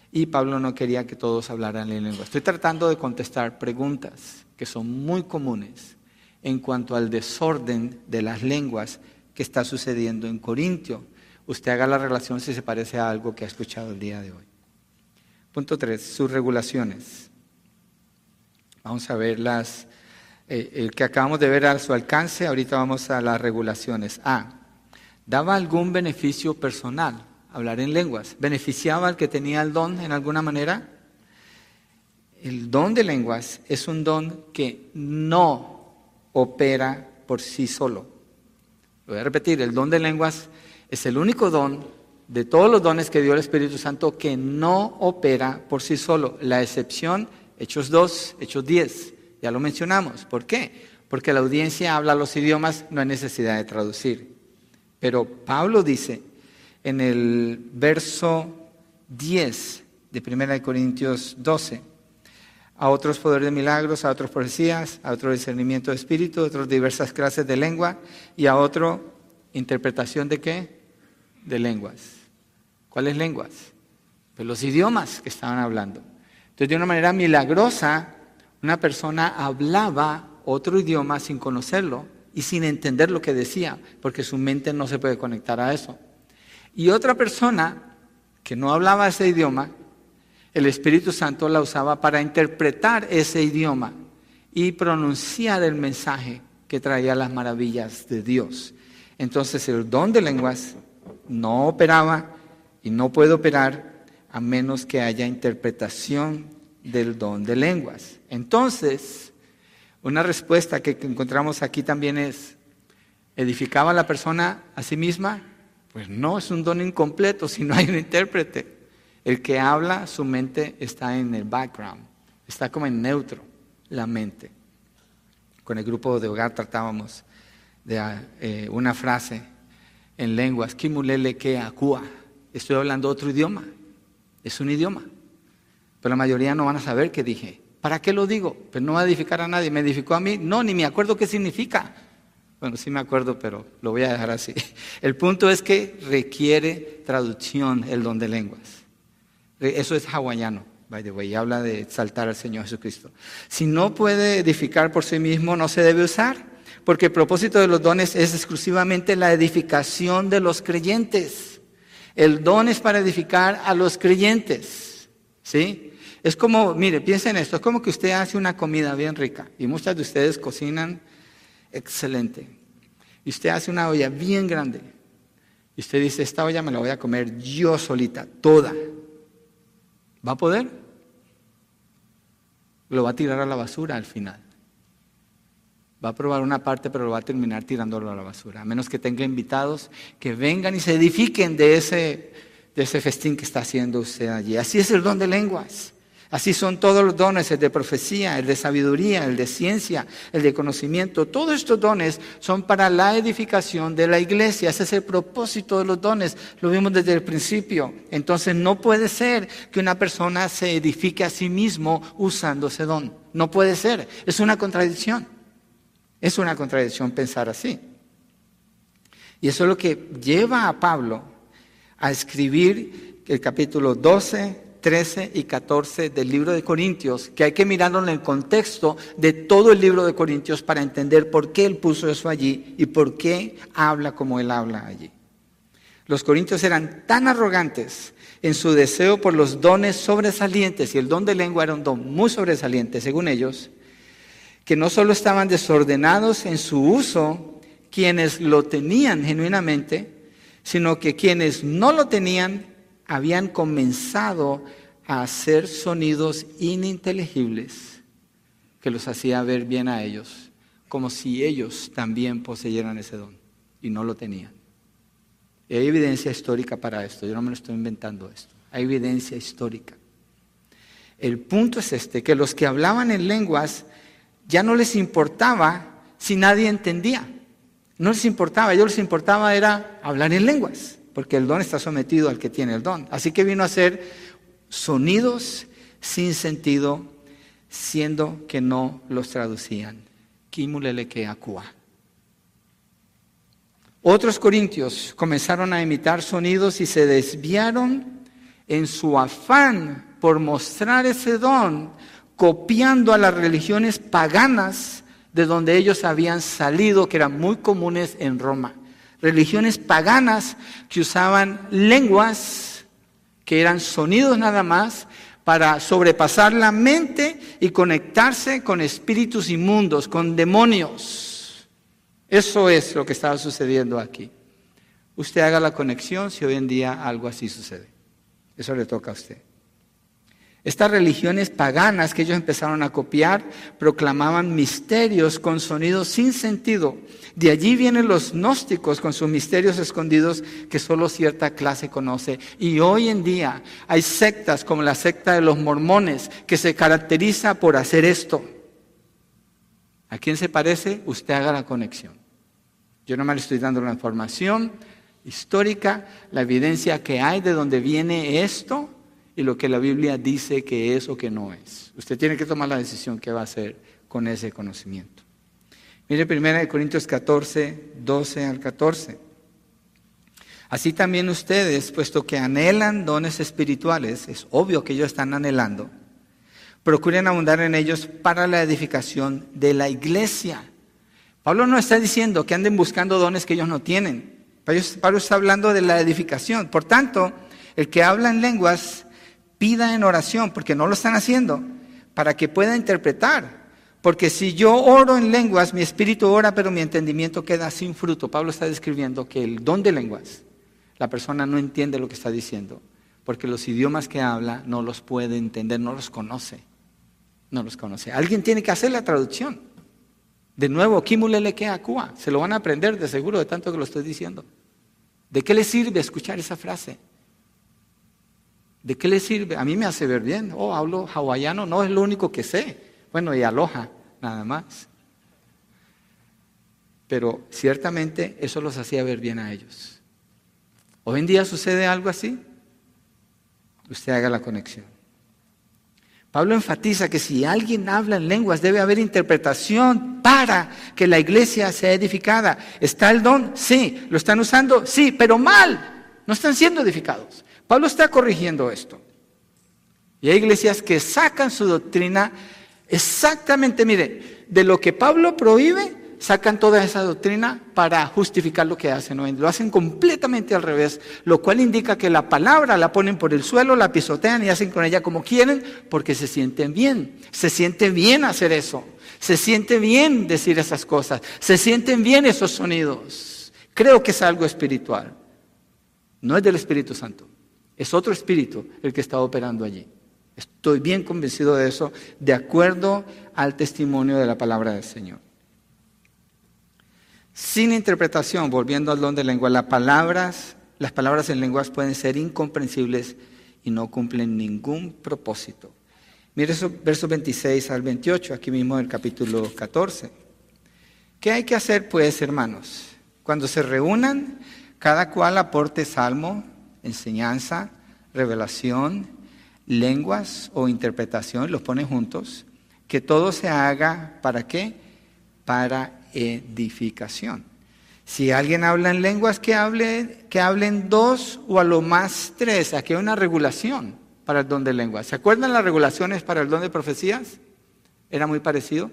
Speaker 1: y Pablo no quería que todos hablaran en lengua. Estoy tratando de contestar preguntas que son muy comunes en cuanto al desorden de las lenguas que está sucediendo en Corintio. Usted haga la relación si se parece a algo que ha escuchado el día de hoy. Punto 3. Sus regulaciones. Vamos a ver las, eh, el que acabamos de ver a su alcance. Ahorita vamos a las regulaciones. A. ¿Daba algún beneficio personal? hablar en lenguas. ¿Beneficiaba al que tenía el don en alguna manera? El don de lenguas es un don que no opera por sí solo. Lo voy a repetir, el don de lenguas es el único don de todos los dones que dio el Espíritu Santo que no opera por sí solo. La excepción, Hechos 2, Hechos 10, ya lo mencionamos. ¿Por qué? Porque la audiencia habla los idiomas, no hay necesidad de traducir. Pero Pablo dice, en el verso 10 de 1 Corintios 12. A otros poderes de milagros, a otros profecías, a otro discernimiento de espíritu, a otros diversas clases de lengua y a otro interpretación de qué? De lenguas. ¿Cuáles lenguas? Pues los idiomas que estaban hablando. Entonces, de una manera milagrosa, una persona hablaba otro idioma sin conocerlo y sin entender lo que decía, porque su mente no se puede conectar a eso. Y otra persona que no hablaba ese idioma, el Espíritu Santo la usaba para interpretar ese idioma y pronunciar el mensaje que traía las maravillas de Dios. Entonces el don de lenguas no operaba y no puede operar a menos que haya interpretación del don de lenguas. Entonces, una respuesta que encontramos aquí también es, ¿edificaba la persona a sí misma? Pues no, es un don incompleto si no hay un intérprete. El que habla, su mente está en el background, está como en neutro la mente. Con el grupo de hogar tratábamos de eh, una frase en lenguas, kimulele que acua. Estoy hablando otro idioma, es un idioma. Pero la mayoría no van a saber qué dije. ¿Para qué lo digo? Pues no va a edificar a nadie. ¿Me edificó a mí? No, ni me acuerdo qué significa. Bueno, sí me acuerdo, pero lo voy a dejar así. El punto es que requiere traducción el don de lenguas. Eso es hawaiano, by the way, y habla de exaltar al Señor Jesucristo. Si no puede edificar por sí mismo, no se debe usar, porque el propósito de los dones es exclusivamente la edificación de los creyentes. El don es para edificar a los creyentes. ¿Sí? Es como, mire, piensen esto, es como que usted hace una comida bien rica y muchas de ustedes cocinan excelente. Y usted hace una olla bien grande. Y usted dice, esta olla me la voy a comer yo solita, toda. ¿Va a poder? Lo va a tirar a la basura al final. Va a probar una parte, pero lo va a terminar tirándolo a la basura. A menos que tenga invitados que vengan y se edifiquen de ese, de ese festín que está haciendo usted allí. Así es el don de lenguas. Así son todos los dones, el de profecía, el de sabiduría, el de ciencia, el de conocimiento. Todos estos dones son para la edificación de la iglesia. Ese es el propósito de los dones. Lo vimos desde el principio. Entonces no puede ser que una persona se edifique a sí mismo usando ese don. No puede ser. Es una contradicción. Es una contradicción pensar así. Y eso es lo que lleva a Pablo a escribir el capítulo 12, 13 y 14 del libro de Corintios, que hay que mirarlo en el contexto de todo el libro de Corintios para entender por qué él puso eso allí y por qué habla como él habla allí. Los corintios eran tan arrogantes en su deseo por los dones sobresalientes, y el don de lengua era un don muy sobresaliente según ellos, que no solo estaban desordenados en su uso quienes lo tenían genuinamente, sino que quienes no lo tenían habían comenzado a hacer sonidos ininteligibles que los hacía ver bien a ellos, como si ellos también poseyeran ese don y no lo tenían. Y hay evidencia histórica para esto, yo no me lo estoy inventando esto, hay evidencia histórica. El punto es este, que los que hablaban en lenguas ya no les importaba si nadie entendía. No les importaba, a ellos les importaba era hablar en lenguas porque el don está sometido al que tiene el don. Así que vino a ser sonidos sin sentido, siendo que no los traducían. Otros corintios comenzaron a imitar sonidos y se desviaron en su afán por mostrar ese don, copiando a las religiones paganas de donde ellos habían salido, que eran muy comunes en Roma. Religiones paganas que usaban lenguas, que eran sonidos nada más, para sobrepasar la mente y conectarse con espíritus inmundos, con demonios. Eso es lo que estaba sucediendo aquí. Usted haga la conexión si hoy en día algo así sucede. Eso le toca a usted. Estas religiones paganas que ellos empezaron a copiar proclamaban misterios con sonidos sin sentido. De allí vienen los gnósticos con sus misterios escondidos que solo cierta clase conoce. Y hoy en día hay sectas como la secta de los mormones que se caracteriza por hacer esto. ¿A quién se parece? Usted haga la conexión. Yo no me le estoy dando la información histórica, la evidencia que hay de dónde viene esto y lo que la Biblia dice que es o que no es. Usted tiene que tomar la decisión que va a hacer con ese conocimiento. Mire 1 Corintios 14, 12 al 14. Así también ustedes, puesto que anhelan dones espirituales, es obvio que ellos están anhelando, procuren abundar en ellos para la edificación de la iglesia. Pablo no está diciendo que anden buscando dones que ellos no tienen. Pablo está hablando de la edificación. Por tanto, el que habla en lenguas pida en oración, porque no lo están haciendo, para que pueda interpretar. Porque si yo oro en lenguas, mi espíritu ora, pero mi entendimiento queda sin fruto. Pablo está describiendo que el don de lenguas, la persona no entiende lo que está diciendo, porque los idiomas que habla no los puede entender, no los conoce. No los conoce. Alguien tiene que hacer la traducción. De nuevo, Kimulele que acúa. Se lo van a aprender de seguro de tanto que lo estoy diciendo. ¿De qué le sirve escuchar esa frase? ¿De qué le sirve? A mí me hace ver bien. Oh, hablo hawaiano, no es lo único que sé. Bueno, y aloha, nada más. Pero ciertamente eso los hacía ver bien a ellos. Hoy en día sucede algo así. Usted haga la conexión. Pablo enfatiza que si alguien habla en lenguas debe haber interpretación para que la iglesia sea edificada. ¿Está el don? Sí. ¿Lo están usando? Sí, pero mal. No están siendo edificados. Pablo está corrigiendo esto. Y hay iglesias que sacan su doctrina exactamente, mire, de lo que Pablo prohíbe, sacan toda esa doctrina para justificar lo que hacen. Lo hacen completamente al revés, lo cual indica que la palabra la ponen por el suelo, la pisotean y hacen con ella como quieren, porque se sienten bien. Se siente bien hacer eso. Se siente bien decir esas cosas. Se sienten bien esos sonidos. Creo que es algo espiritual. No es del Espíritu Santo. Es otro espíritu el que está operando allí. Estoy bien convencido de eso, de acuerdo al testimonio de la palabra del Señor. Sin interpretación, volviendo al don de lengua, las palabras, las palabras en lenguas pueden ser incomprensibles y no cumplen ningún propósito. Mire eso, versos 26 al 28, aquí mismo en el capítulo 14. ¿Qué hay que hacer, pues, hermanos? Cuando se reúnan, cada cual aporte salmo, enseñanza, revelación, lenguas o interpretación, los pone juntos, que todo se haga para qué? Para edificación. Si alguien habla en lenguas, que, hable, que hablen dos o a lo más tres. Aquí hay una regulación para el don de lenguas. ¿Se acuerdan las regulaciones para el don de profecías? Era muy parecido.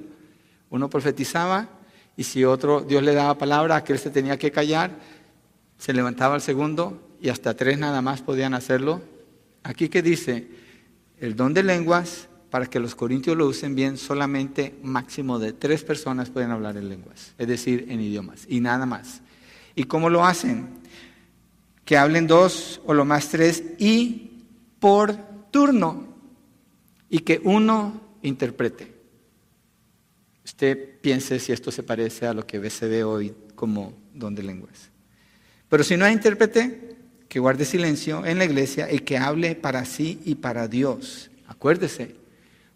Speaker 1: Uno profetizaba y si otro Dios le daba palabra, aquel se tenía que callar, se levantaba el segundo y hasta tres nada más podían hacerlo. Aquí que dice, el don de lenguas, para que los corintios lo usen bien, solamente máximo de tres personas pueden hablar en lenguas, es decir, en idiomas, y nada más. ¿Y cómo lo hacen? Que hablen dos o lo más tres y por turno, y que uno interprete. Usted piense si esto se parece a lo que se ve hoy como don de lenguas. Pero si no hay intérprete, que guarde silencio en la iglesia y que hable para sí y para Dios. Acuérdese,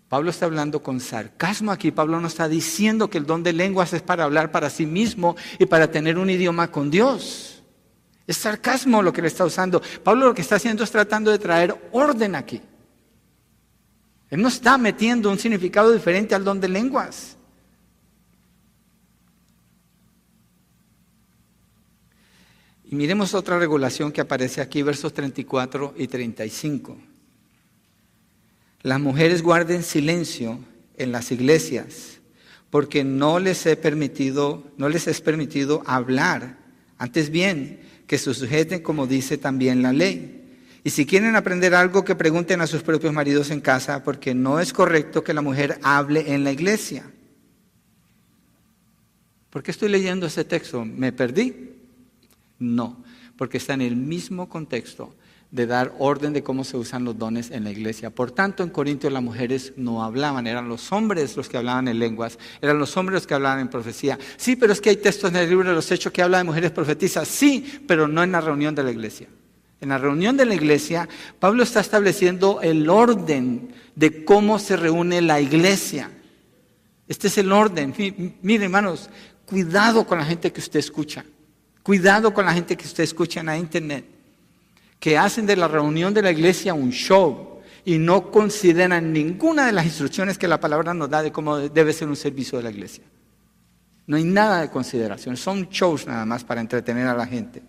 Speaker 1: Pablo está hablando con sarcasmo aquí. Pablo no está diciendo que el don de lenguas es para hablar para sí mismo y para tener un idioma con Dios. Es sarcasmo lo que le está usando. Pablo lo que está haciendo es tratando de traer orden aquí. Él no está metiendo un significado diferente al don de lenguas. Miremos otra regulación que aparece aquí, versos 34 y 35. Las mujeres guarden silencio en las iglesias, porque no les he permitido, no les es permitido hablar. Antes bien, que se sujeten como dice también la ley. Y si quieren aprender algo, que pregunten a sus propios maridos en casa, porque no es correcto que la mujer hable en la iglesia. ¿Por qué estoy leyendo ese texto? ¿Me perdí? No, porque está en el mismo contexto de dar orden de cómo se usan los dones en la iglesia. Por tanto, en Corintios las mujeres no hablaban, eran los hombres los que hablaban en lenguas, eran los hombres los que hablaban en profecía. Sí, pero es que hay textos en el libro de los Hechos que habla de mujeres profetizas, sí, pero no en la reunión de la iglesia. En la reunión de la iglesia, Pablo está estableciendo el orden de cómo se reúne la iglesia. Este es el orden. Mire, hermanos, cuidado con la gente que usted escucha. Cuidado con la gente que usted escucha en internet, que hacen de la reunión de la iglesia un show y no consideran ninguna de las instrucciones que la palabra nos da de cómo debe ser un servicio de la iglesia. No hay nada de consideración, son shows nada más para entretener a la gente.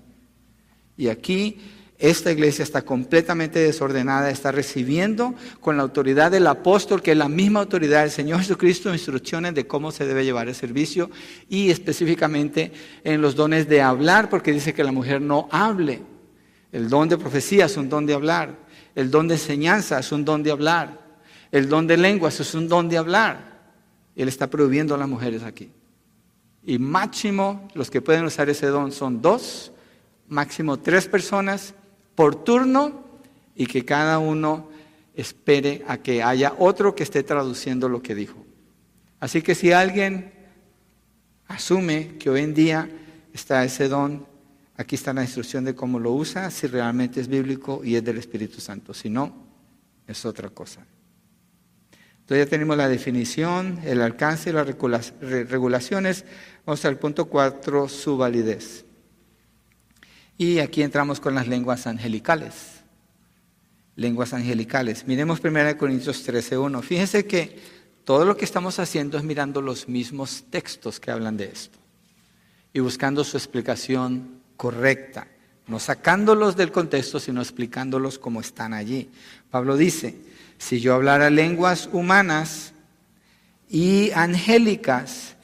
Speaker 1: Y aquí esta iglesia está completamente desordenada, está recibiendo con la autoridad del apóstol, que es la misma autoridad del Señor Jesucristo, instrucciones de cómo se debe llevar el servicio y específicamente en los dones de hablar, porque dice que la mujer no hable. El don de profecía es un don de hablar, el don de enseñanza es un don de hablar, el don de lenguas es un don de hablar. Él está prohibiendo a las mujeres aquí. Y máximo los que pueden usar ese don son dos, máximo tres personas por turno y que cada uno espere a que haya otro que esté traduciendo lo que dijo. Así que si alguien asume que hoy en día está ese don, aquí está la instrucción de cómo lo usa, si realmente es bíblico y es del Espíritu Santo. Si no, es otra cosa. Entonces ya tenemos la definición, el alcance y las regulaciones. Vamos al punto 4, su validez. Y aquí entramos con las lenguas angelicales. Lenguas angelicales. Miremos 1 Corintios 13.1. Fíjense que todo lo que estamos haciendo es mirando los mismos textos que hablan de esto y buscando su explicación correcta, no sacándolos del contexto, sino explicándolos como están allí. Pablo dice, si yo hablara lenguas humanas y angélicas,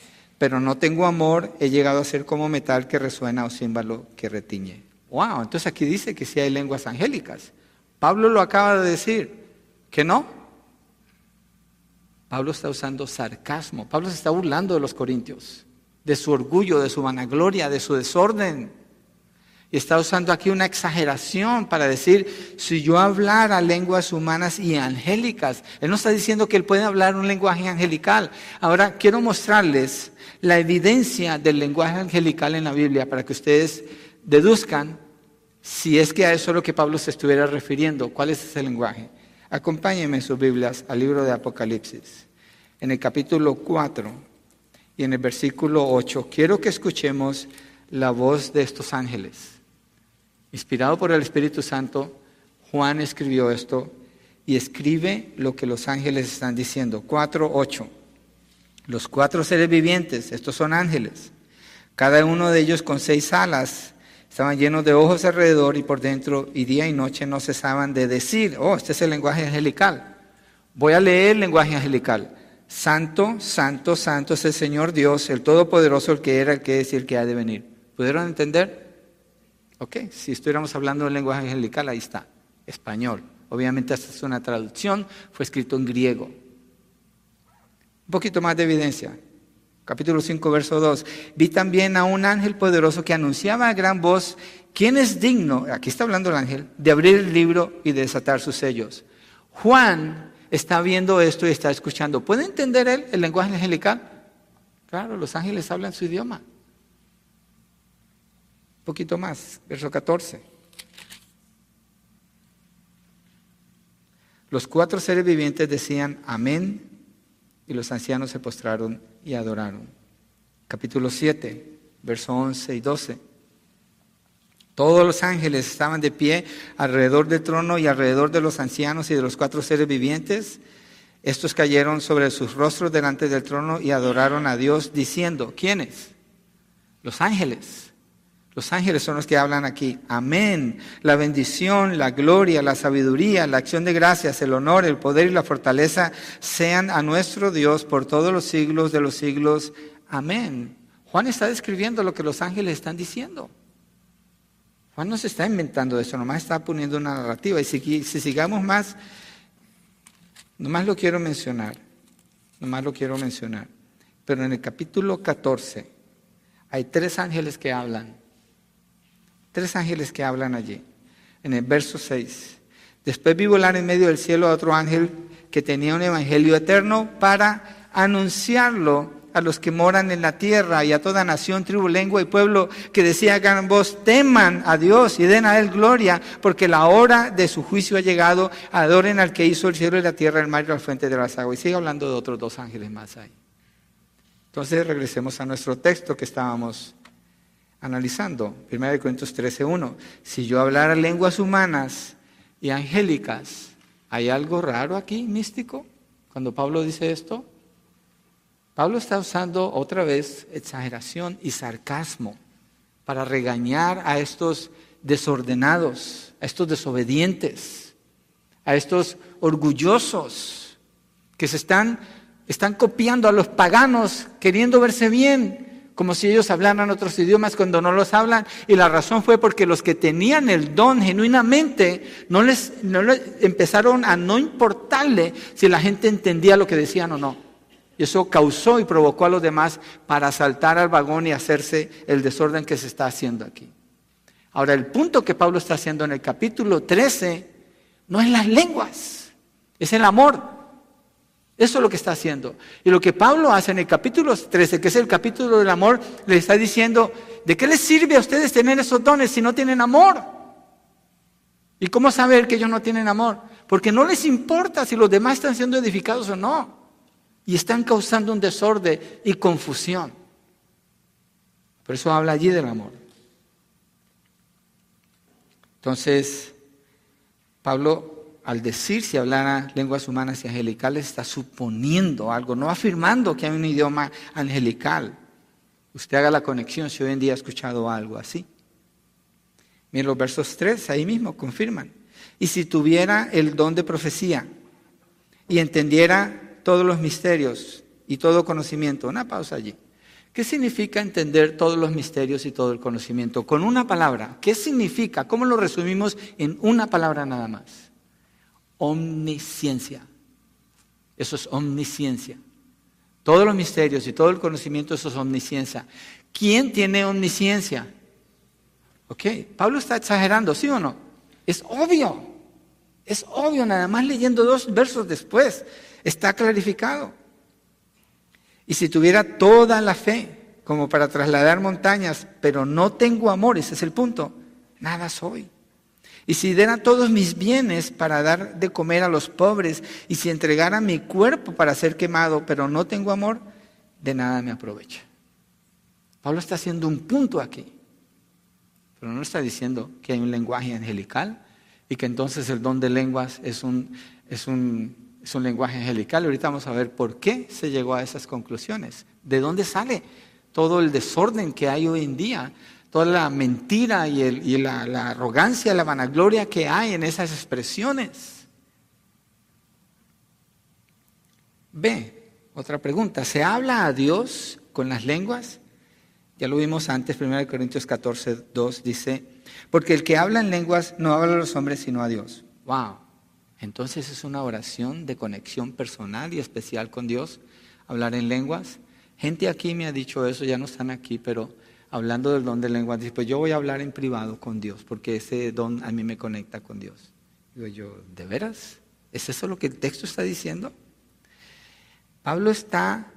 Speaker 1: pero no tengo amor, he llegado a ser como metal que resuena o címbalo que retiñe. Wow, entonces aquí dice que sí hay lenguas angélicas. Pablo lo acaba de decir, ¿que no? Pablo está usando sarcasmo. Pablo se está burlando de los corintios, de su orgullo, de su vanagloria, de su desorden. Y está usando aquí una exageración para decir, si yo hablara lenguas humanas y angélicas, él no está diciendo que él puede hablar un lenguaje angelical. Ahora quiero mostrarles la evidencia del lenguaje angelical en la Biblia para que ustedes deduzcan si es que a eso es lo que Pablo se estuviera refiriendo. ¿Cuál es ese lenguaje? Acompáñenme en sus Biblias al libro de Apocalipsis, en el capítulo 4 y en el versículo 8. Quiero que escuchemos la voz de estos ángeles. Inspirado por el Espíritu Santo, Juan escribió esto y escribe lo que los ángeles están diciendo. 4, 8. Los cuatro seres vivientes, estos son ángeles, cada uno de ellos con seis alas, estaban llenos de ojos alrededor y por dentro, y día y noche no cesaban de decir, oh, este es el lenguaje angelical. Voy a leer el lenguaje angelical. Santo, santo, santo es el Señor Dios, el Todopoderoso, el que era, el que es y el que ha de venir. ¿Pudieron entender? Ok, si estuviéramos hablando del lenguaje angelical, ahí está, español. Obviamente esta es una traducción, fue escrito en griego. Un poquito más de evidencia. Capítulo 5, verso 2. Vi también a un ángel poderoso que anunciaba a gran voz, ¿quién es digno? Aquí está hablando el ángel, de abrir el libro y de desatar sus sellos. Juan está viendo esto y está escuchando. ¿Puede entender él el lenguaje angelical? Claro, los ángeles hablan su idioma. Un poquito más, verso 14. Los cuatro seres vivientes decían amén y los ancianos se postraron y adoraron. Capítulo 7, verso 11 y 12. Todos los ángeles estaban de pie alrededor del trono y alrededor de los ancianos y de los cuatro seres vivientes. Estos cayeron sobre sus rostros delante del trono y adoraron a Dios diciendo, ¿quiénes? Los ángeles Los ángeles son los que hablan aquí. Amén. La bendición, la gloria, la sabiduría, la acción de gracias, el honor, el poder y la fortaleza sean a nuestro Dios por todos los siglos de los siglos. Amén. Juan está describiendo lo que los ángeles están diciendo. Juan no se está inventando eso, nomás está poniendo una narrativa. Y si, si sigamos más, nomás lo quiero mencionar, nomás lo quiero mencionar. Pero en el capítulo 14 hay tres ángeles que hablan. Tres ángeles que hablan allí. En el verso 6. Después vi volar en medio del cielo a otro ángel que tenía un evangelio eterno para anunciarlo a los que moran en la tierra y a toda nación, tribu, lengua y pueblo, que decía gran voz, teman a Dios y den a Él gloria, porque la hora de su juicio ha llegado, adoren al que hizo el cielo y la tierra, el mar y la fuente de las aguas. Y sigue hablando de otros dos ángeles más ahí. Entonces regresemos a nuestro texto que estábamos analizando, 1 Corintios 13.1. Si yo hablara lenguas humanas y angélicas, ¿hay algo raro aquí, místico, cuando Pablo dice esto? Pablo está usando otra vez exageración y sarcasmo para regañar a estos desordenados, a estos desobedientes, a estos orgullosos que se están, están copiando a los paganos queriendo verse bien, como si ellos hablaran otros idiomas cuando no los hablan. Y la razón fue porque los que tenían el don genuinamente no les, empezaron a no importarle si la gente entendía lo que decían o no. Y eso causó y provocó a los demás para saltar al vagón y hacerse el desorden que se está haciendo aquí. Ahora, el punto que Pablo está haciendo en el capítulo 13 no es las lenguas, es el amor. Eso es lo que está haciendo. Y lo que Pablo hace en el capítulo 13, que es el capítulo del amor, le está diciendo, ¿de qué les sirve a ustedes tener esos dones si no tienen amor? ¿Y cómo saber que ellos no tienen amor? Porque no les importa si los demás están siendo edificados o no. Y están causando un desorden y confusión. Por eso habla allí del amor. Entonces, Pablo al decir si hablara lenguas humanas y angelicales, está suponiendo algo, no afirmando que hay un idioma angelical. Usted haga la conexión si hoy en día ha escuchado algo así. Miren los versos 3, ahí mismo confirman. Y si tuviera el don de profecía y entendiera todos los misterios y todo conocimiento, una pausa allí. ¿Qué significa entender todos los misterios y todo el conocimiento? Con una palabra. ¿Qué significa? ¿Cómo lo resumimos en una palabra nada más? Omnisciencia. Eso es omnisciencia. Todos los misterios y todo el conocimiento, eso es omnisciencia. ¿Quién tiene omnisciencia? Ok, Pablo está exagerando, ¿sí o no? Es obvio, es obvio, nada más leyendo dos versos después, está clarificado. Y si tuviera toda la fe como para trasladar montañas, pero no tengo amor, ese es el punto, nada soy. Y si diera todos mis bienes para dar de comer a los pobres, y si entregara mi cuerpo para ser quemado, pero no tengo amor, de nada me aprovecha. Pablo está haciendo un punto aquí, pero no está diciendo que hay un lenguaje angelical y que entonces el don de lenguas es un, es un, es un lenguaje angelical. Ahorita vamos a ver por qué se llegó a esas conclusiones, de dónde sale todo el desorden que hay hoy en día toda la mentira y, la, la arrogancia, la vanagloria que hay en esas expresiones. B, otra pregunta, ¿se habla a Dios con las lenguas? Ya lo vimos antes, 1 Corintios 14, 2 dice, porque el que habla en lenguas no habla a los hombres sino a Dios. Wow, entonces es una oración de conexión personal y especial con Dios, hablar en lenguas. Gente aquí me ha dicho eso, ya no están aquí, pero hablando del don de lenguas, dice, pues yo voy a hablar en privado con Dios, porque ese don a mí me conecta con Dios. Digo yo, ¿de veras? ¿Es eso lo que el texto está diciendo? Pablo está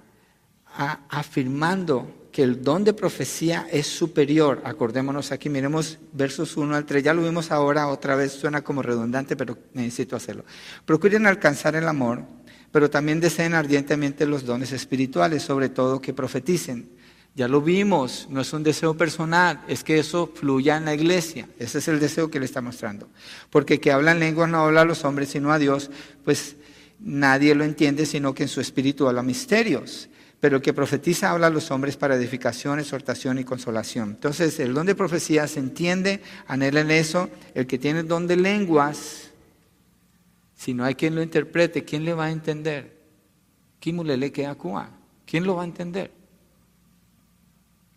Speaker 1: afirmando que el don de profecía es superior. Acordémonos aquí, miremos versos 1 al 3. Ya lo vimos ahora, otra vez suena como redundante, pero necesito hacerlo. Procuren alcanzar el amor, pero también deseen ardientemente los dones espirituales, sobre todo que profeticen. Ya lo vimos, no es un deseo personal, es que eso fluya en la iglesia. Ese es el deseo que le está mostrando. Porque que hablan lenguas no habla a los hombres, sino a Dios, pues nadie lo entiende, sino que en su espíritu habla misterios. pero el que profetiza habla a los hombres para edificación, exhortación y consolación. Entonces, el don de profecía se entiende, anhela en eso. El que tiene el don de lenguas, si no hay quien lo interprete, ¿quién le va a entender? ¿Quién lo va a entender?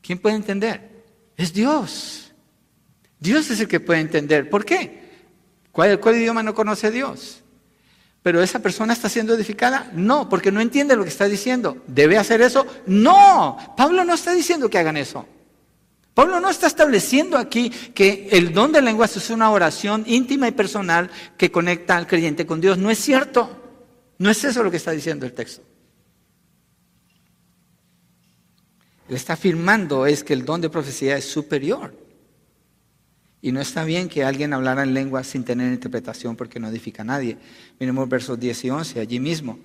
Speaker 1: ¿Quién puede entender? Es Dios. Dios es el que puede entender. ¿Por qué? ¿Cuál, idioma no conoce Dios? pero esa persona está siendo edificada? No, porque no entiende lo que está diciendo. ¿Debe hacer eso? No, Pablo no está diciendo que hagan eso. Pablo no está estableciendo aquí que el don de lenguas es una oración íntima y personal que conecta al creyente con Dios. No es cierto. No es eso lo que está diciendo el texto. Él está afirmando es que el don de profecía es superior. Y no está bien que alguien hablara en lengua sin tener interpretación porque no edifica a nadie. Miremos versos 10 y 11, allí mismo.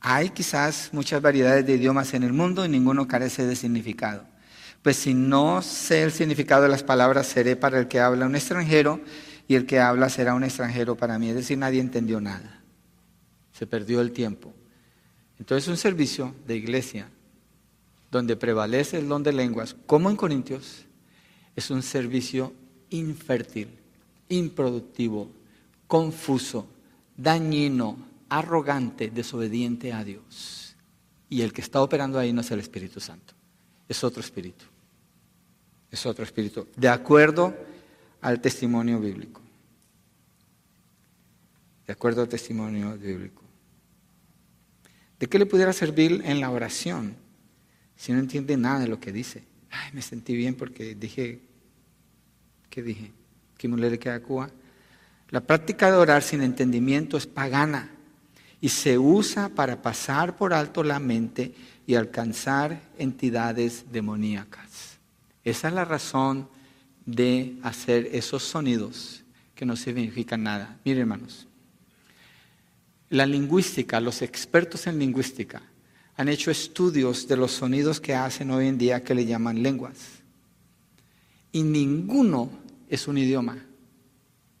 Speaker 1: Hay quizás muchas variedades de idiomas en el mundo y ninguno carece de significado. Pues si no sé el significado de las palabras, seré para el que habla un extranjero y el que habla será un extranjero para mí. Es decir, nadie entendió nada. Se perdió el tiempo. Entonces un servicio de iglesia donde prevalece el don de lenguas, como en Corintios, es un servicio infértil, improductivo, confuso, dañino, arrogante, desobediente a Dios. Y el que está operando ahí no es el Espíritu Santo, es otro espíritu. Es otro espíritu, de acuerdo al testimonio bíblico. De acuerdo al testimonio bíblico. ¿De qué le pudiera servir en la oración si no entiende nada de lo que dice? Ay, me sentí bien porque dije ¿Qué dije? La práctica de orar sin entendimiento es pagana y se usa para pasar por alto la mente y alcanzar entidades demoníacas. Esa es la razón de hacer esos sonidos que no significan nada. Miren, hermanos, la lingüística, los expertos en lingüística han hecho estudios de los sonidos que hacen hoy en día que le llaman lenguas. Y ninguno es un idioma.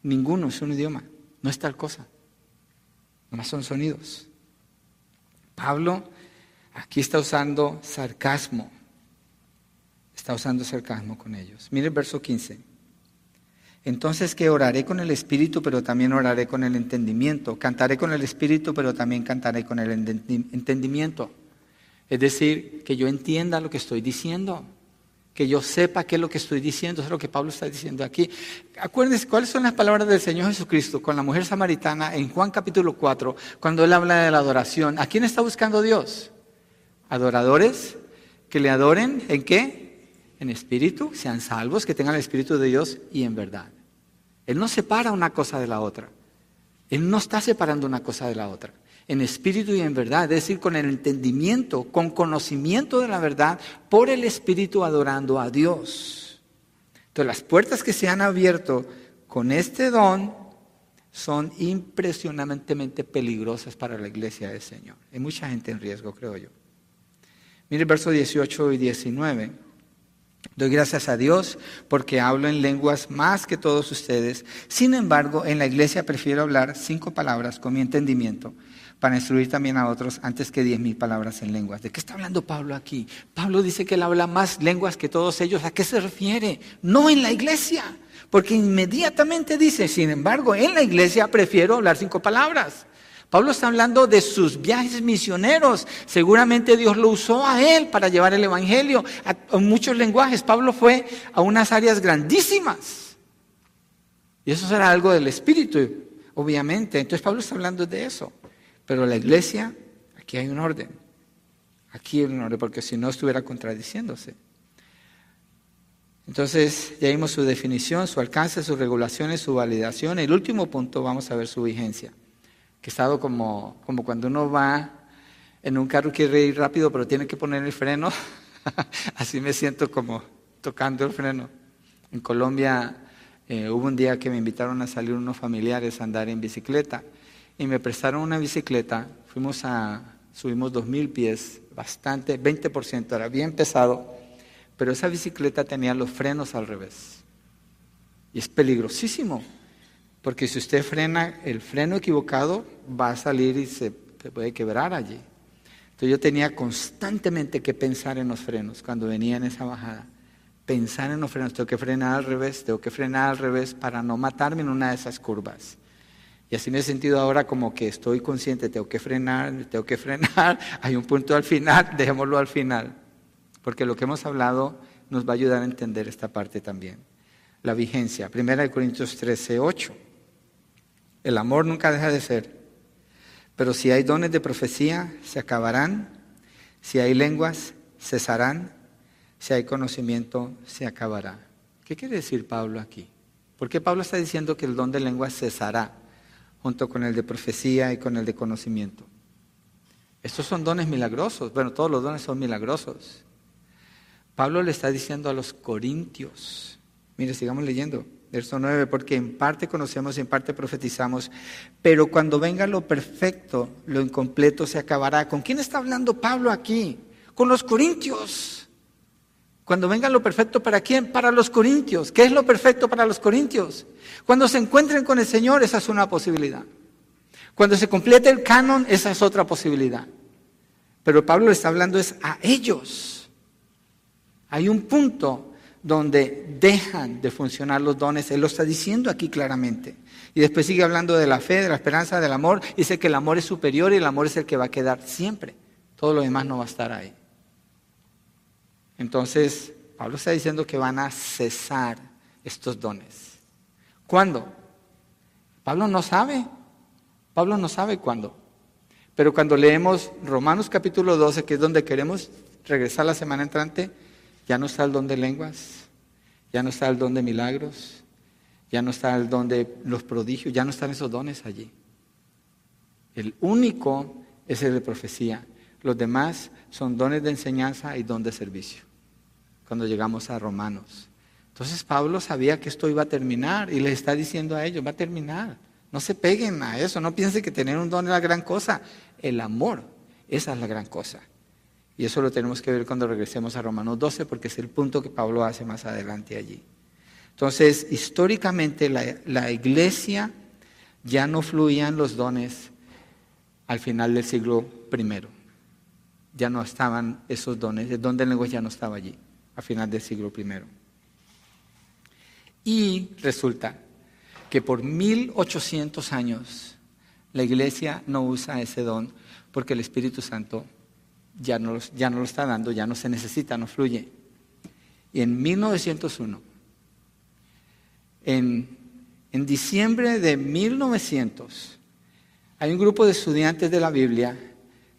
Speaker 1: Ninguno es un idioma. No es tal cosa. Nomás son sonidos. Pablo aquí está usando sarcasmo. Está usando sarcasmo con ellos. Mire el verso 15. Entonces que oraré con el espíritu, pero también oraré con el entendimiento. Cantaré con el espíritu, pero también cantaré con el entendimiento. Es decir, que yo entienda lo que estoy diciendo que yo sepa qué es lo que estoy diciendo, es lo que Pablo está diciendo aquí. Acuérdense cuáles son las palabras del Señor Jesucristo con la mujer samaritana en Juan capítulo 4, cuando él habla de la adoración. ¿A quién está buscando Dios? Adoradores que le adoren en qué? En espíritu, sean salvos, que tengan el espíritu de Dios y en verdad. Él no separa una cosa de la otra. Él no está separando una cosa de la otra en espíritu y en verdad, es decir, con el entendimiento, con conocimiento de la verdad, por el espíritu adorando a Dios. Entonces las puertas que se han abierto con este don son impresionantemente peligrosas para la iglesia del Señor. Hay mucha gente en riesgo, creo yo. Mire el verso 18 y 19. Doy gracias a Dios porque hablo en lenguas más que todos ustedes. Sin embargo, en la iglesia prefiero hablar cinco palabras con mi entendimiento para instruir también a otros antes que diez mil palabras en lenguas. ¿De qué está hablando Pablo aquí? Pablo dice que él habla más lenguas que todos ellos. ¿A qué se refiere? No en la iglesia, porque inmediatamente dice, sin embargo, en la iglesia prefiero hablar cinco palabras. Pablo está hablando de sus viajes misioneros. Seguramente Dios lo usó a él para llevar el Evangelio a, muchos lenguajes. Pablo fue a unas áreas grandísimas. Y eso será algo del Espíritu, obviamente. Entonces Pablo está hablando de eso. Pero la iglesia, aquí hay un orden. Aquí hay un orden, porque si no estuviera contradiciéndose. Entonces, ya vimos su definición, su alcance, sus regulaciones, su validación. El último punto, vamos a ver su vigencia. Que ha estado como, como cuando uno va en un carro quiere ir rápido, pero tiene que poner el freno. Así me siento como tocando el freno. En Colombia eh, hubo un día que me invitaron a salir unos familiares a andar en bicicleta y me prestaron una bicicleta. Fuimos a, subimos dos mil pies, bastante, 20%, era bien pesado, pero esa bicicleta tenía los frenos al revés. Y es peligrosísimo, porque si usted frena el freno equivocado, va a salir y se puede quebrar allí. Entonces yo tenía constantemente que pensar en los frenos cuando venía en esa bajada. Pensar en los frenos, tengo que frenar al revés, tengo que frenar al revés para no matarme en una de esas curvas. Y así me he sentido ahora como que estoy consciente, tengo que frenar, tengo que frenar, hay un punto al final, dejémoslo al final. Porque lo que hemos hablado nos va a ayudar a entender esta parte también. La vigencia, 1 Corintios 13, 8. El amor nunca deja de ser, pero si hay dones de profecía, se acabarán, si hay lenguas, cesarán, si hay conocimiento, se acabará. ¿Qué quiere decir Pablo aquí? ¿Por qué Pablo está diciendo que el don de lenguas cesará? junto con el de profecía y con el de conocimiento. Estos son dones milagrosos. Bueno, todos los dones son milagrosos. Pablo le está diciendo a los corintios, mire, sigamos leyendo, verso 9, porque en parte conocemos y en parte profetizamos, pero cuando venga lo perfecto, lo incompleto se acabará. ¿Con quién está hablando Pablo aquí? Con los corintios. Cuando venga lo perfecto, ¿para quién? Para los corintios. ¿Qué es lo perfecto para los corintios? Cuando se encuentren con el Señor, esa es una posibilidad. Cuando se complete el canon, esa es otra posibilidad. Pero Pablo le está hablando es a ellos. Hay un punto donde dejan de funcionar los dones. Él lo está diciendo aquí claramente. Y después sigue hablando de la fe, de la esperanza, del amor. Dice que el amor es superior y el amor es el que va a quedar siempre. Todo lo demás no va a estar ahí. Entonces, Pablo está diciendo que van a cesar estos dones. ¿Cuándo? Pablo no sabe. Pablo no sabe cuándo. Pero cuando leemos Romanos capítulo 12, que es donde queremos regresar la semana entrante, ya no está el don de lenguas, ya no está el don de milagros, ya no está el don de los prodigios, ya no están esos dones allí. El único es el de profecía. Los demás son dones de enseñanza y don de servicio cuando llegamos a Romanos. Entonces Pablo sabía que esto iba a terminar y le está diciendo a ellos, va a terminar. No se peguen a eso, no piensen que tener un don es la gran cosa. El amor, esa es la gran cosa. Y eso lo tenemos que ver cuando regresemos a Romanos 12, porque es el punto que Pablo hace más adelante allí. Entonces, históricamente la, la iglesia ya no fluían los dones al final del siglo I. Ya no estaban esos dones, el don del lenguaje ya no estaba allí a final del siglo I. Y resulta que por 1800 años la iglesia no usa ese don porque el Espíritu Santo ya no, ya no lo está dando, ya no se necesita, no fluye. Y en 1901, en, en diciembre de 1900, hay un grupo de estudiantes de la Biblia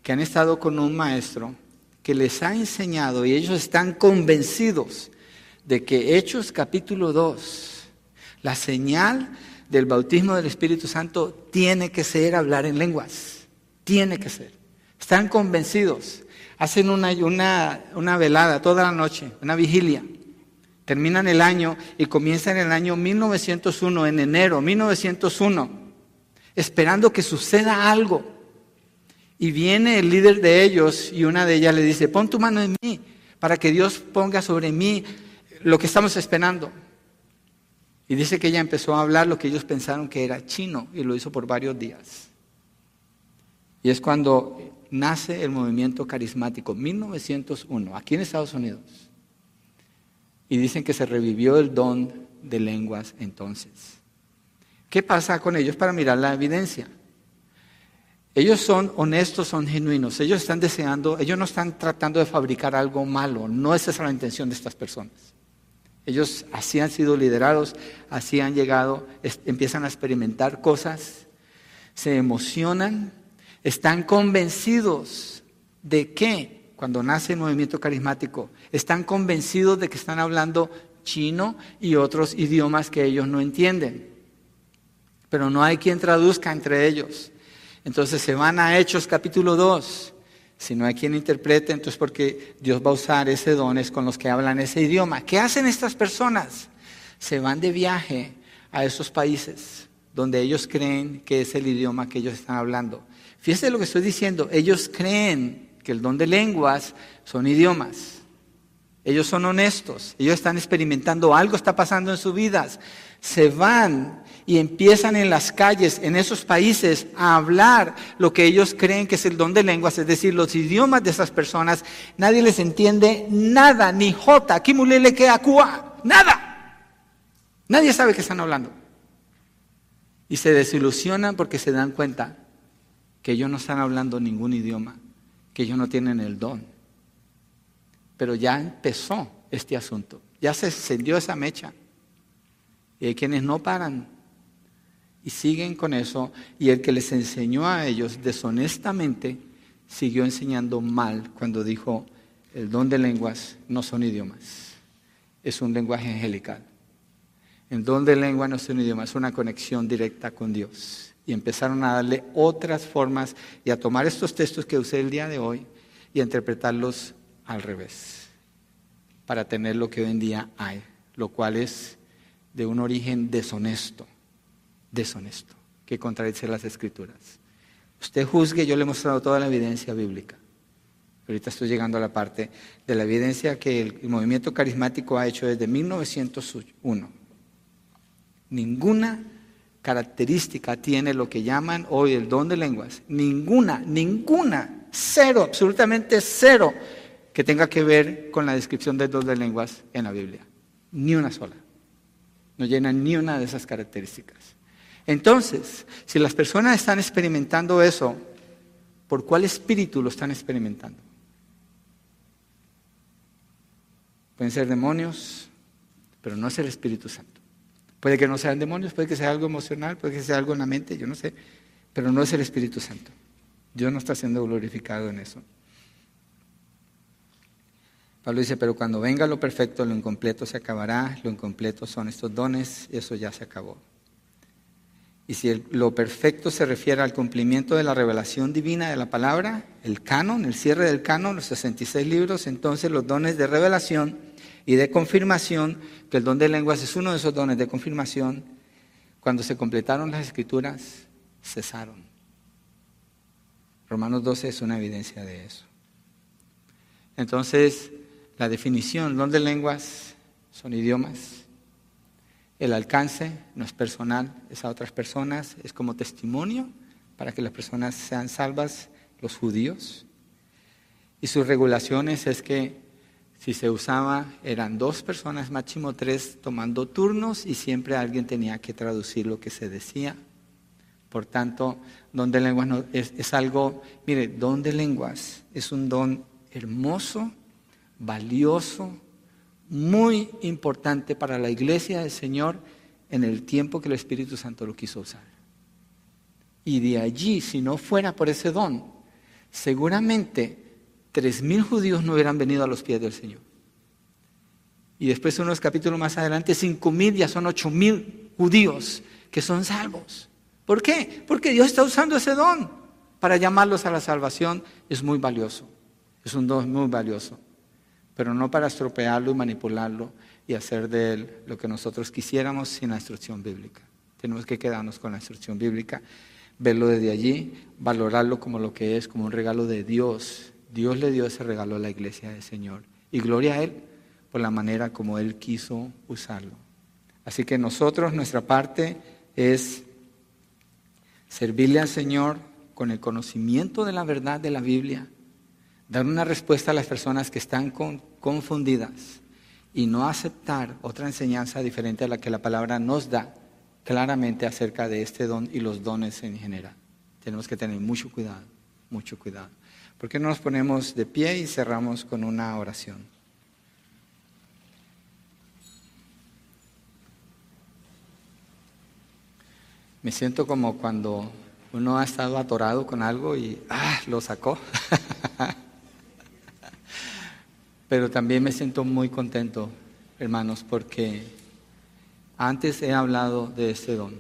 Speaker 1: que han estado con un maestro que les ha enseñado y ellos están convencidos de que Hechos capítulo 2, la señal del bautismo del Espíritu Santo tiene que ser hablar en lenguas, tiene que ser. Están convencidos, hacen una, una, una velada toda la noche, una vigilia. Terminan el año y comienzan el año 1901, en enero 1901, esperando que suceda algo y viene el líder de ellos y una de ellas le dice, pon tu mano en mí para que Dios ponga sobre mí lo que estamos esperando. Y dice que ella empezó a hablar lo que ellos pensaron que era chino y lo hizo por varios días. Y es cuando nace el movimiento carismático, 1901, aquí en Estados Unidos. Y dicen que se revivió el don de lenguas entonces. ¿Qué pasa con ellos para mirar la evidencia? Ellos son honestos, son genuinos. Ellos están deseando, ellos no están tratando de fabricar algo malo. No esa es la intención de estas personas. Ellos así han sido liderados, así han llegado, empiezan a experimentar cosas, se emocionan, están convencidos de que cuando nace el movimiento carismático, están convencidos de que están hablando chino y otros idiomas que ellos no entienden. Pero no hay quien traduzca entre ellos. Entonces se van a Hechos capítulo 2. Si no hay quien interprete, entonces porque Dios va a usar ese dones con los que hablan ese idioma. ¿Qué hacen estas personas? Se van de viaje a esos países donde ellos creen que es el idioma que ellos están hablando. Fíjense lo que estoy diciendo. Ellos creen que el don de lenguas son idiomas. ellos son honestos, ellos están experimentando algo, está pasando en sus vidas. Se van y empiezan en las calles, en esos países, a hablar lo que ellos creen que es el don de lenguas, es decir, los idiomas de esas personas. Nadie les entiende nada, ni J, aquí le queda Cuba, nada. Nadie sabe qué están hablando. Y se desilusionan porque se dan cuenta que ellos no están hablando ningún idioma, que ellos no tienen el don. Pero ya empezó este asunto, ya se encendió esa mecha. Y hay quienes no paran y siguen con eso, y el que les enseñó a ellos deshonestamente siguió enseñando mal cuando dijo, el don de lenguas no son idiomas, es un lenguaje angelical. El don de lengua no es un idioma, es una conexión directa con Dios. Y empezaron a darle otras formas y a tomar estos textos que usé el día de hoy y a interpretarlos al revés, para tener lo que hoy en día hay, lo cual es de un origen deshonesto, deshonesto, que contradice las escrituras. Usted juzgue, yo le he mostrado toda la evidencia bíblica. Ahorita estoy llegando a la parte de la evidencia que el movimiento carismático ha hecho desde 1901 Ninguna característica tiene lo que llaman hoy el don de lenguas. Ninguna, ninguna, cero, absolutamente cero, que tenga que ver con la descripción del don de lenguas en la Biblia. Ni una sola. No llena ni una de esas características. Entonces, si las personas están experimentando eso, ¿por cuál espíritu lo están experimentando? Pueden ser demonios, pero no es el Espíritu Santo. Puede que no sean demonios, puede que sea algo emocional, puede que sea algo en la mente, yo no sé, pero no es el Espíritu Santo. Dios no está siendo glorificado en eso. Pablo dice, pero cuando venga lo perfecto, lo incompleto se acabará, lo incompleto son estos dones, eso ya se acabó. Y si lo perfecto se refiere al cumplimiento de la revelación divina de la palabra, el canon, el cierre del canon, los 66 libros, entonces los dones de revelación y de confirmación, que el don de lenguas es uno de esos dones de confirmación, cuando se completaron las escrituras, cesaron. Romanos 12 es una evidencia de eso. Entonces, la definición, don de lenguas son idiomas. El alcance no es personal, es a otras personas, es como testimonio para que las personas sean salvas, los judíos. Y sus regulaciones es que si se usaba, eran dos personas, máximo tres, tomando turnos y siempre alguien tenía que traducir lo que se decía. Por tanto, don de lenguas es, es algo, mire, don de lenguas es un don hermoso, valioso, muy importante para la iglesia del Señor en el tiempo que el Espíritu Santo lo quiso usar. Y de allí, si no fuera por ese don, seguramente tres mil judíos no hubieran venido a los pies del Señor. Y después unos capítulos más adelante, cinco mil ya son ocho mil judíos que son salvos. ¿Por qué? Porque Dios está usando ese don para llamarlos a la salvación. Es muy valioso. Es un don muy valioso. Pero no para estropearlo y manipularlo y hacer de él lo que nosotros quisiéramos sin la instrucción bíblica. Tenemos que quedarnos con la instrucción bíblica, verlo desde allí, valorarlo como lo que es, como un regalo de Dios Dios le dio ese regalo a la iglesia del Señor. Y gloria a Él por la manera como Él quiso usarlo. Así que nosotros, nuestra parte es servirle al Señor con el conocimiento de la verdad de la Biblia, dar una respuesta a las personas que están confundidas y no aceptar otra enseñanza diferente a la que la palabra nos da claramente acerca de este don y los dones en general. Tenemos que tener mucho cuidado, mucho cuidado. ¿Por qué no nos ponemos de pie y cerramos con una oración? Me siento como cuando uno ha estado atorado con algo y ¡ah! lo sacó. Pero también me siento muy contento, hermanos, porque antes he hablado de este don,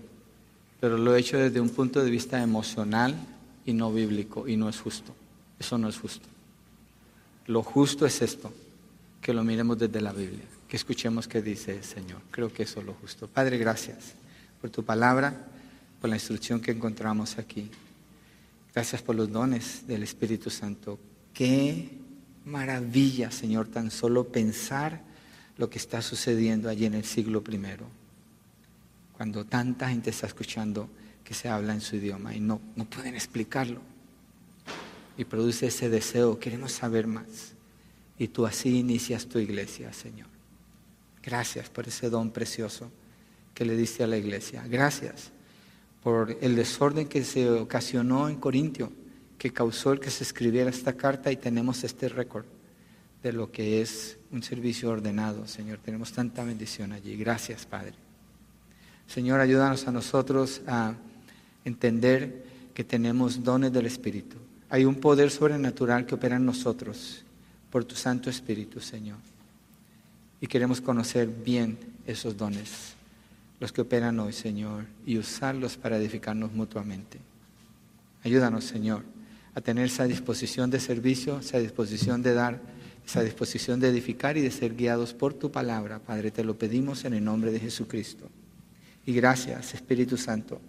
Speaker 1: pero lo he hecho desde un punto de vista emocional y no bíblico, y no es justo. Eso no es justo. Lo justo es esto, que lo miremos desde la Biblia, que escuchemos qué dice el Señor. Creo que eso es lo justo. Padre, gracias por tu palabra, por la instrucción que encontramos aquí. Gracias por los dones del Espíritu Santo. Qué maravilla, Señor, tan solo pensar lo que está sucediendo allí en el siglo primero, cuando tanta gente está escuchando que se habla en su idioma y no, no pueden explicarlo. Y produce ese deseo, queremos saber más. Y tú así inicias tu iglesia, Señor. Gracias por ese don precioso que le diste a la iglesia. Gracias por el desorden que se ocasionó en Corintio, que causó el que se escribiera esta carta y tenemos este récord de lo que es un servicio ordenado, Señor. Tenemos tanta bendición allí. Gracias, Padre. Señor, ayúdanos a nosotros a entender que tenemos dones del Espíritu. Hay un poder sobrenatural que opera en nosotros por tu Santo Espíritu, Señor. Y queremos conocer bien esos dones, los que operan hoy, Señor, y usarlos para edificarnos mutuamente. Ayúdanos, Señor, a tener esa disposición de servicio, esa disposición de dar esa disposición de edificar y de ser guiados por tu palabra. Padre, te lo pedimos en el nombre de Jesucristo. Y gracias, Espíritu Santo,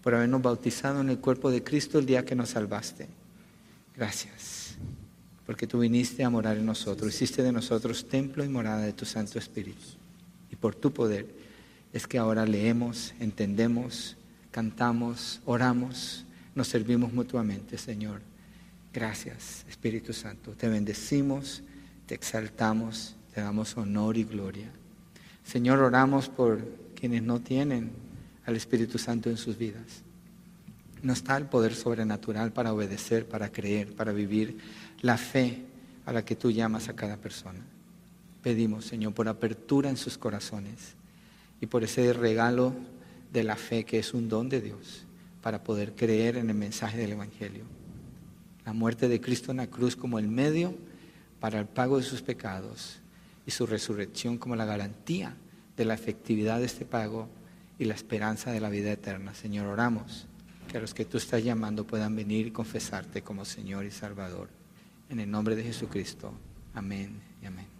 Speaker 1: por habernos bautizado en el cuerpo de Cristo el día que nos salvaste. Gracias, porque tú viniste a morar en nosotros, hiciste de nosotros templo y morada de tu Santo Espíritu. Y por tu poder es que ahora leemos, entendemos, cantamos, oramos, nos servimos mutuamente, Señor. Gracias, Espíritu Santo. Te bendecimos te exaltamos, te damos honor y gloria. Señor, oramos por quienes no tienen al Espíritu Santo en sus vidas. No está el poder sobrenatural para obedecer, para creer, para vivir la fe a la que tú llamas a cada persona. Pedimos, Señor, por apertura en sus corazones y por ese regalo de la fe que es un don de Dios para poder creer en el mensaje del Evangelio. La muerte de Cristo en la cruz como el medio para el pago de sus pecados y su resurrección como la garantía de la efectividad de este pago y la esperanza de la vida eterna. Señor, oramos que los que tú estás llamando puedan venir y confesarte como Señor y Salvador. En el nombre de Jesucristo. Amén y amén.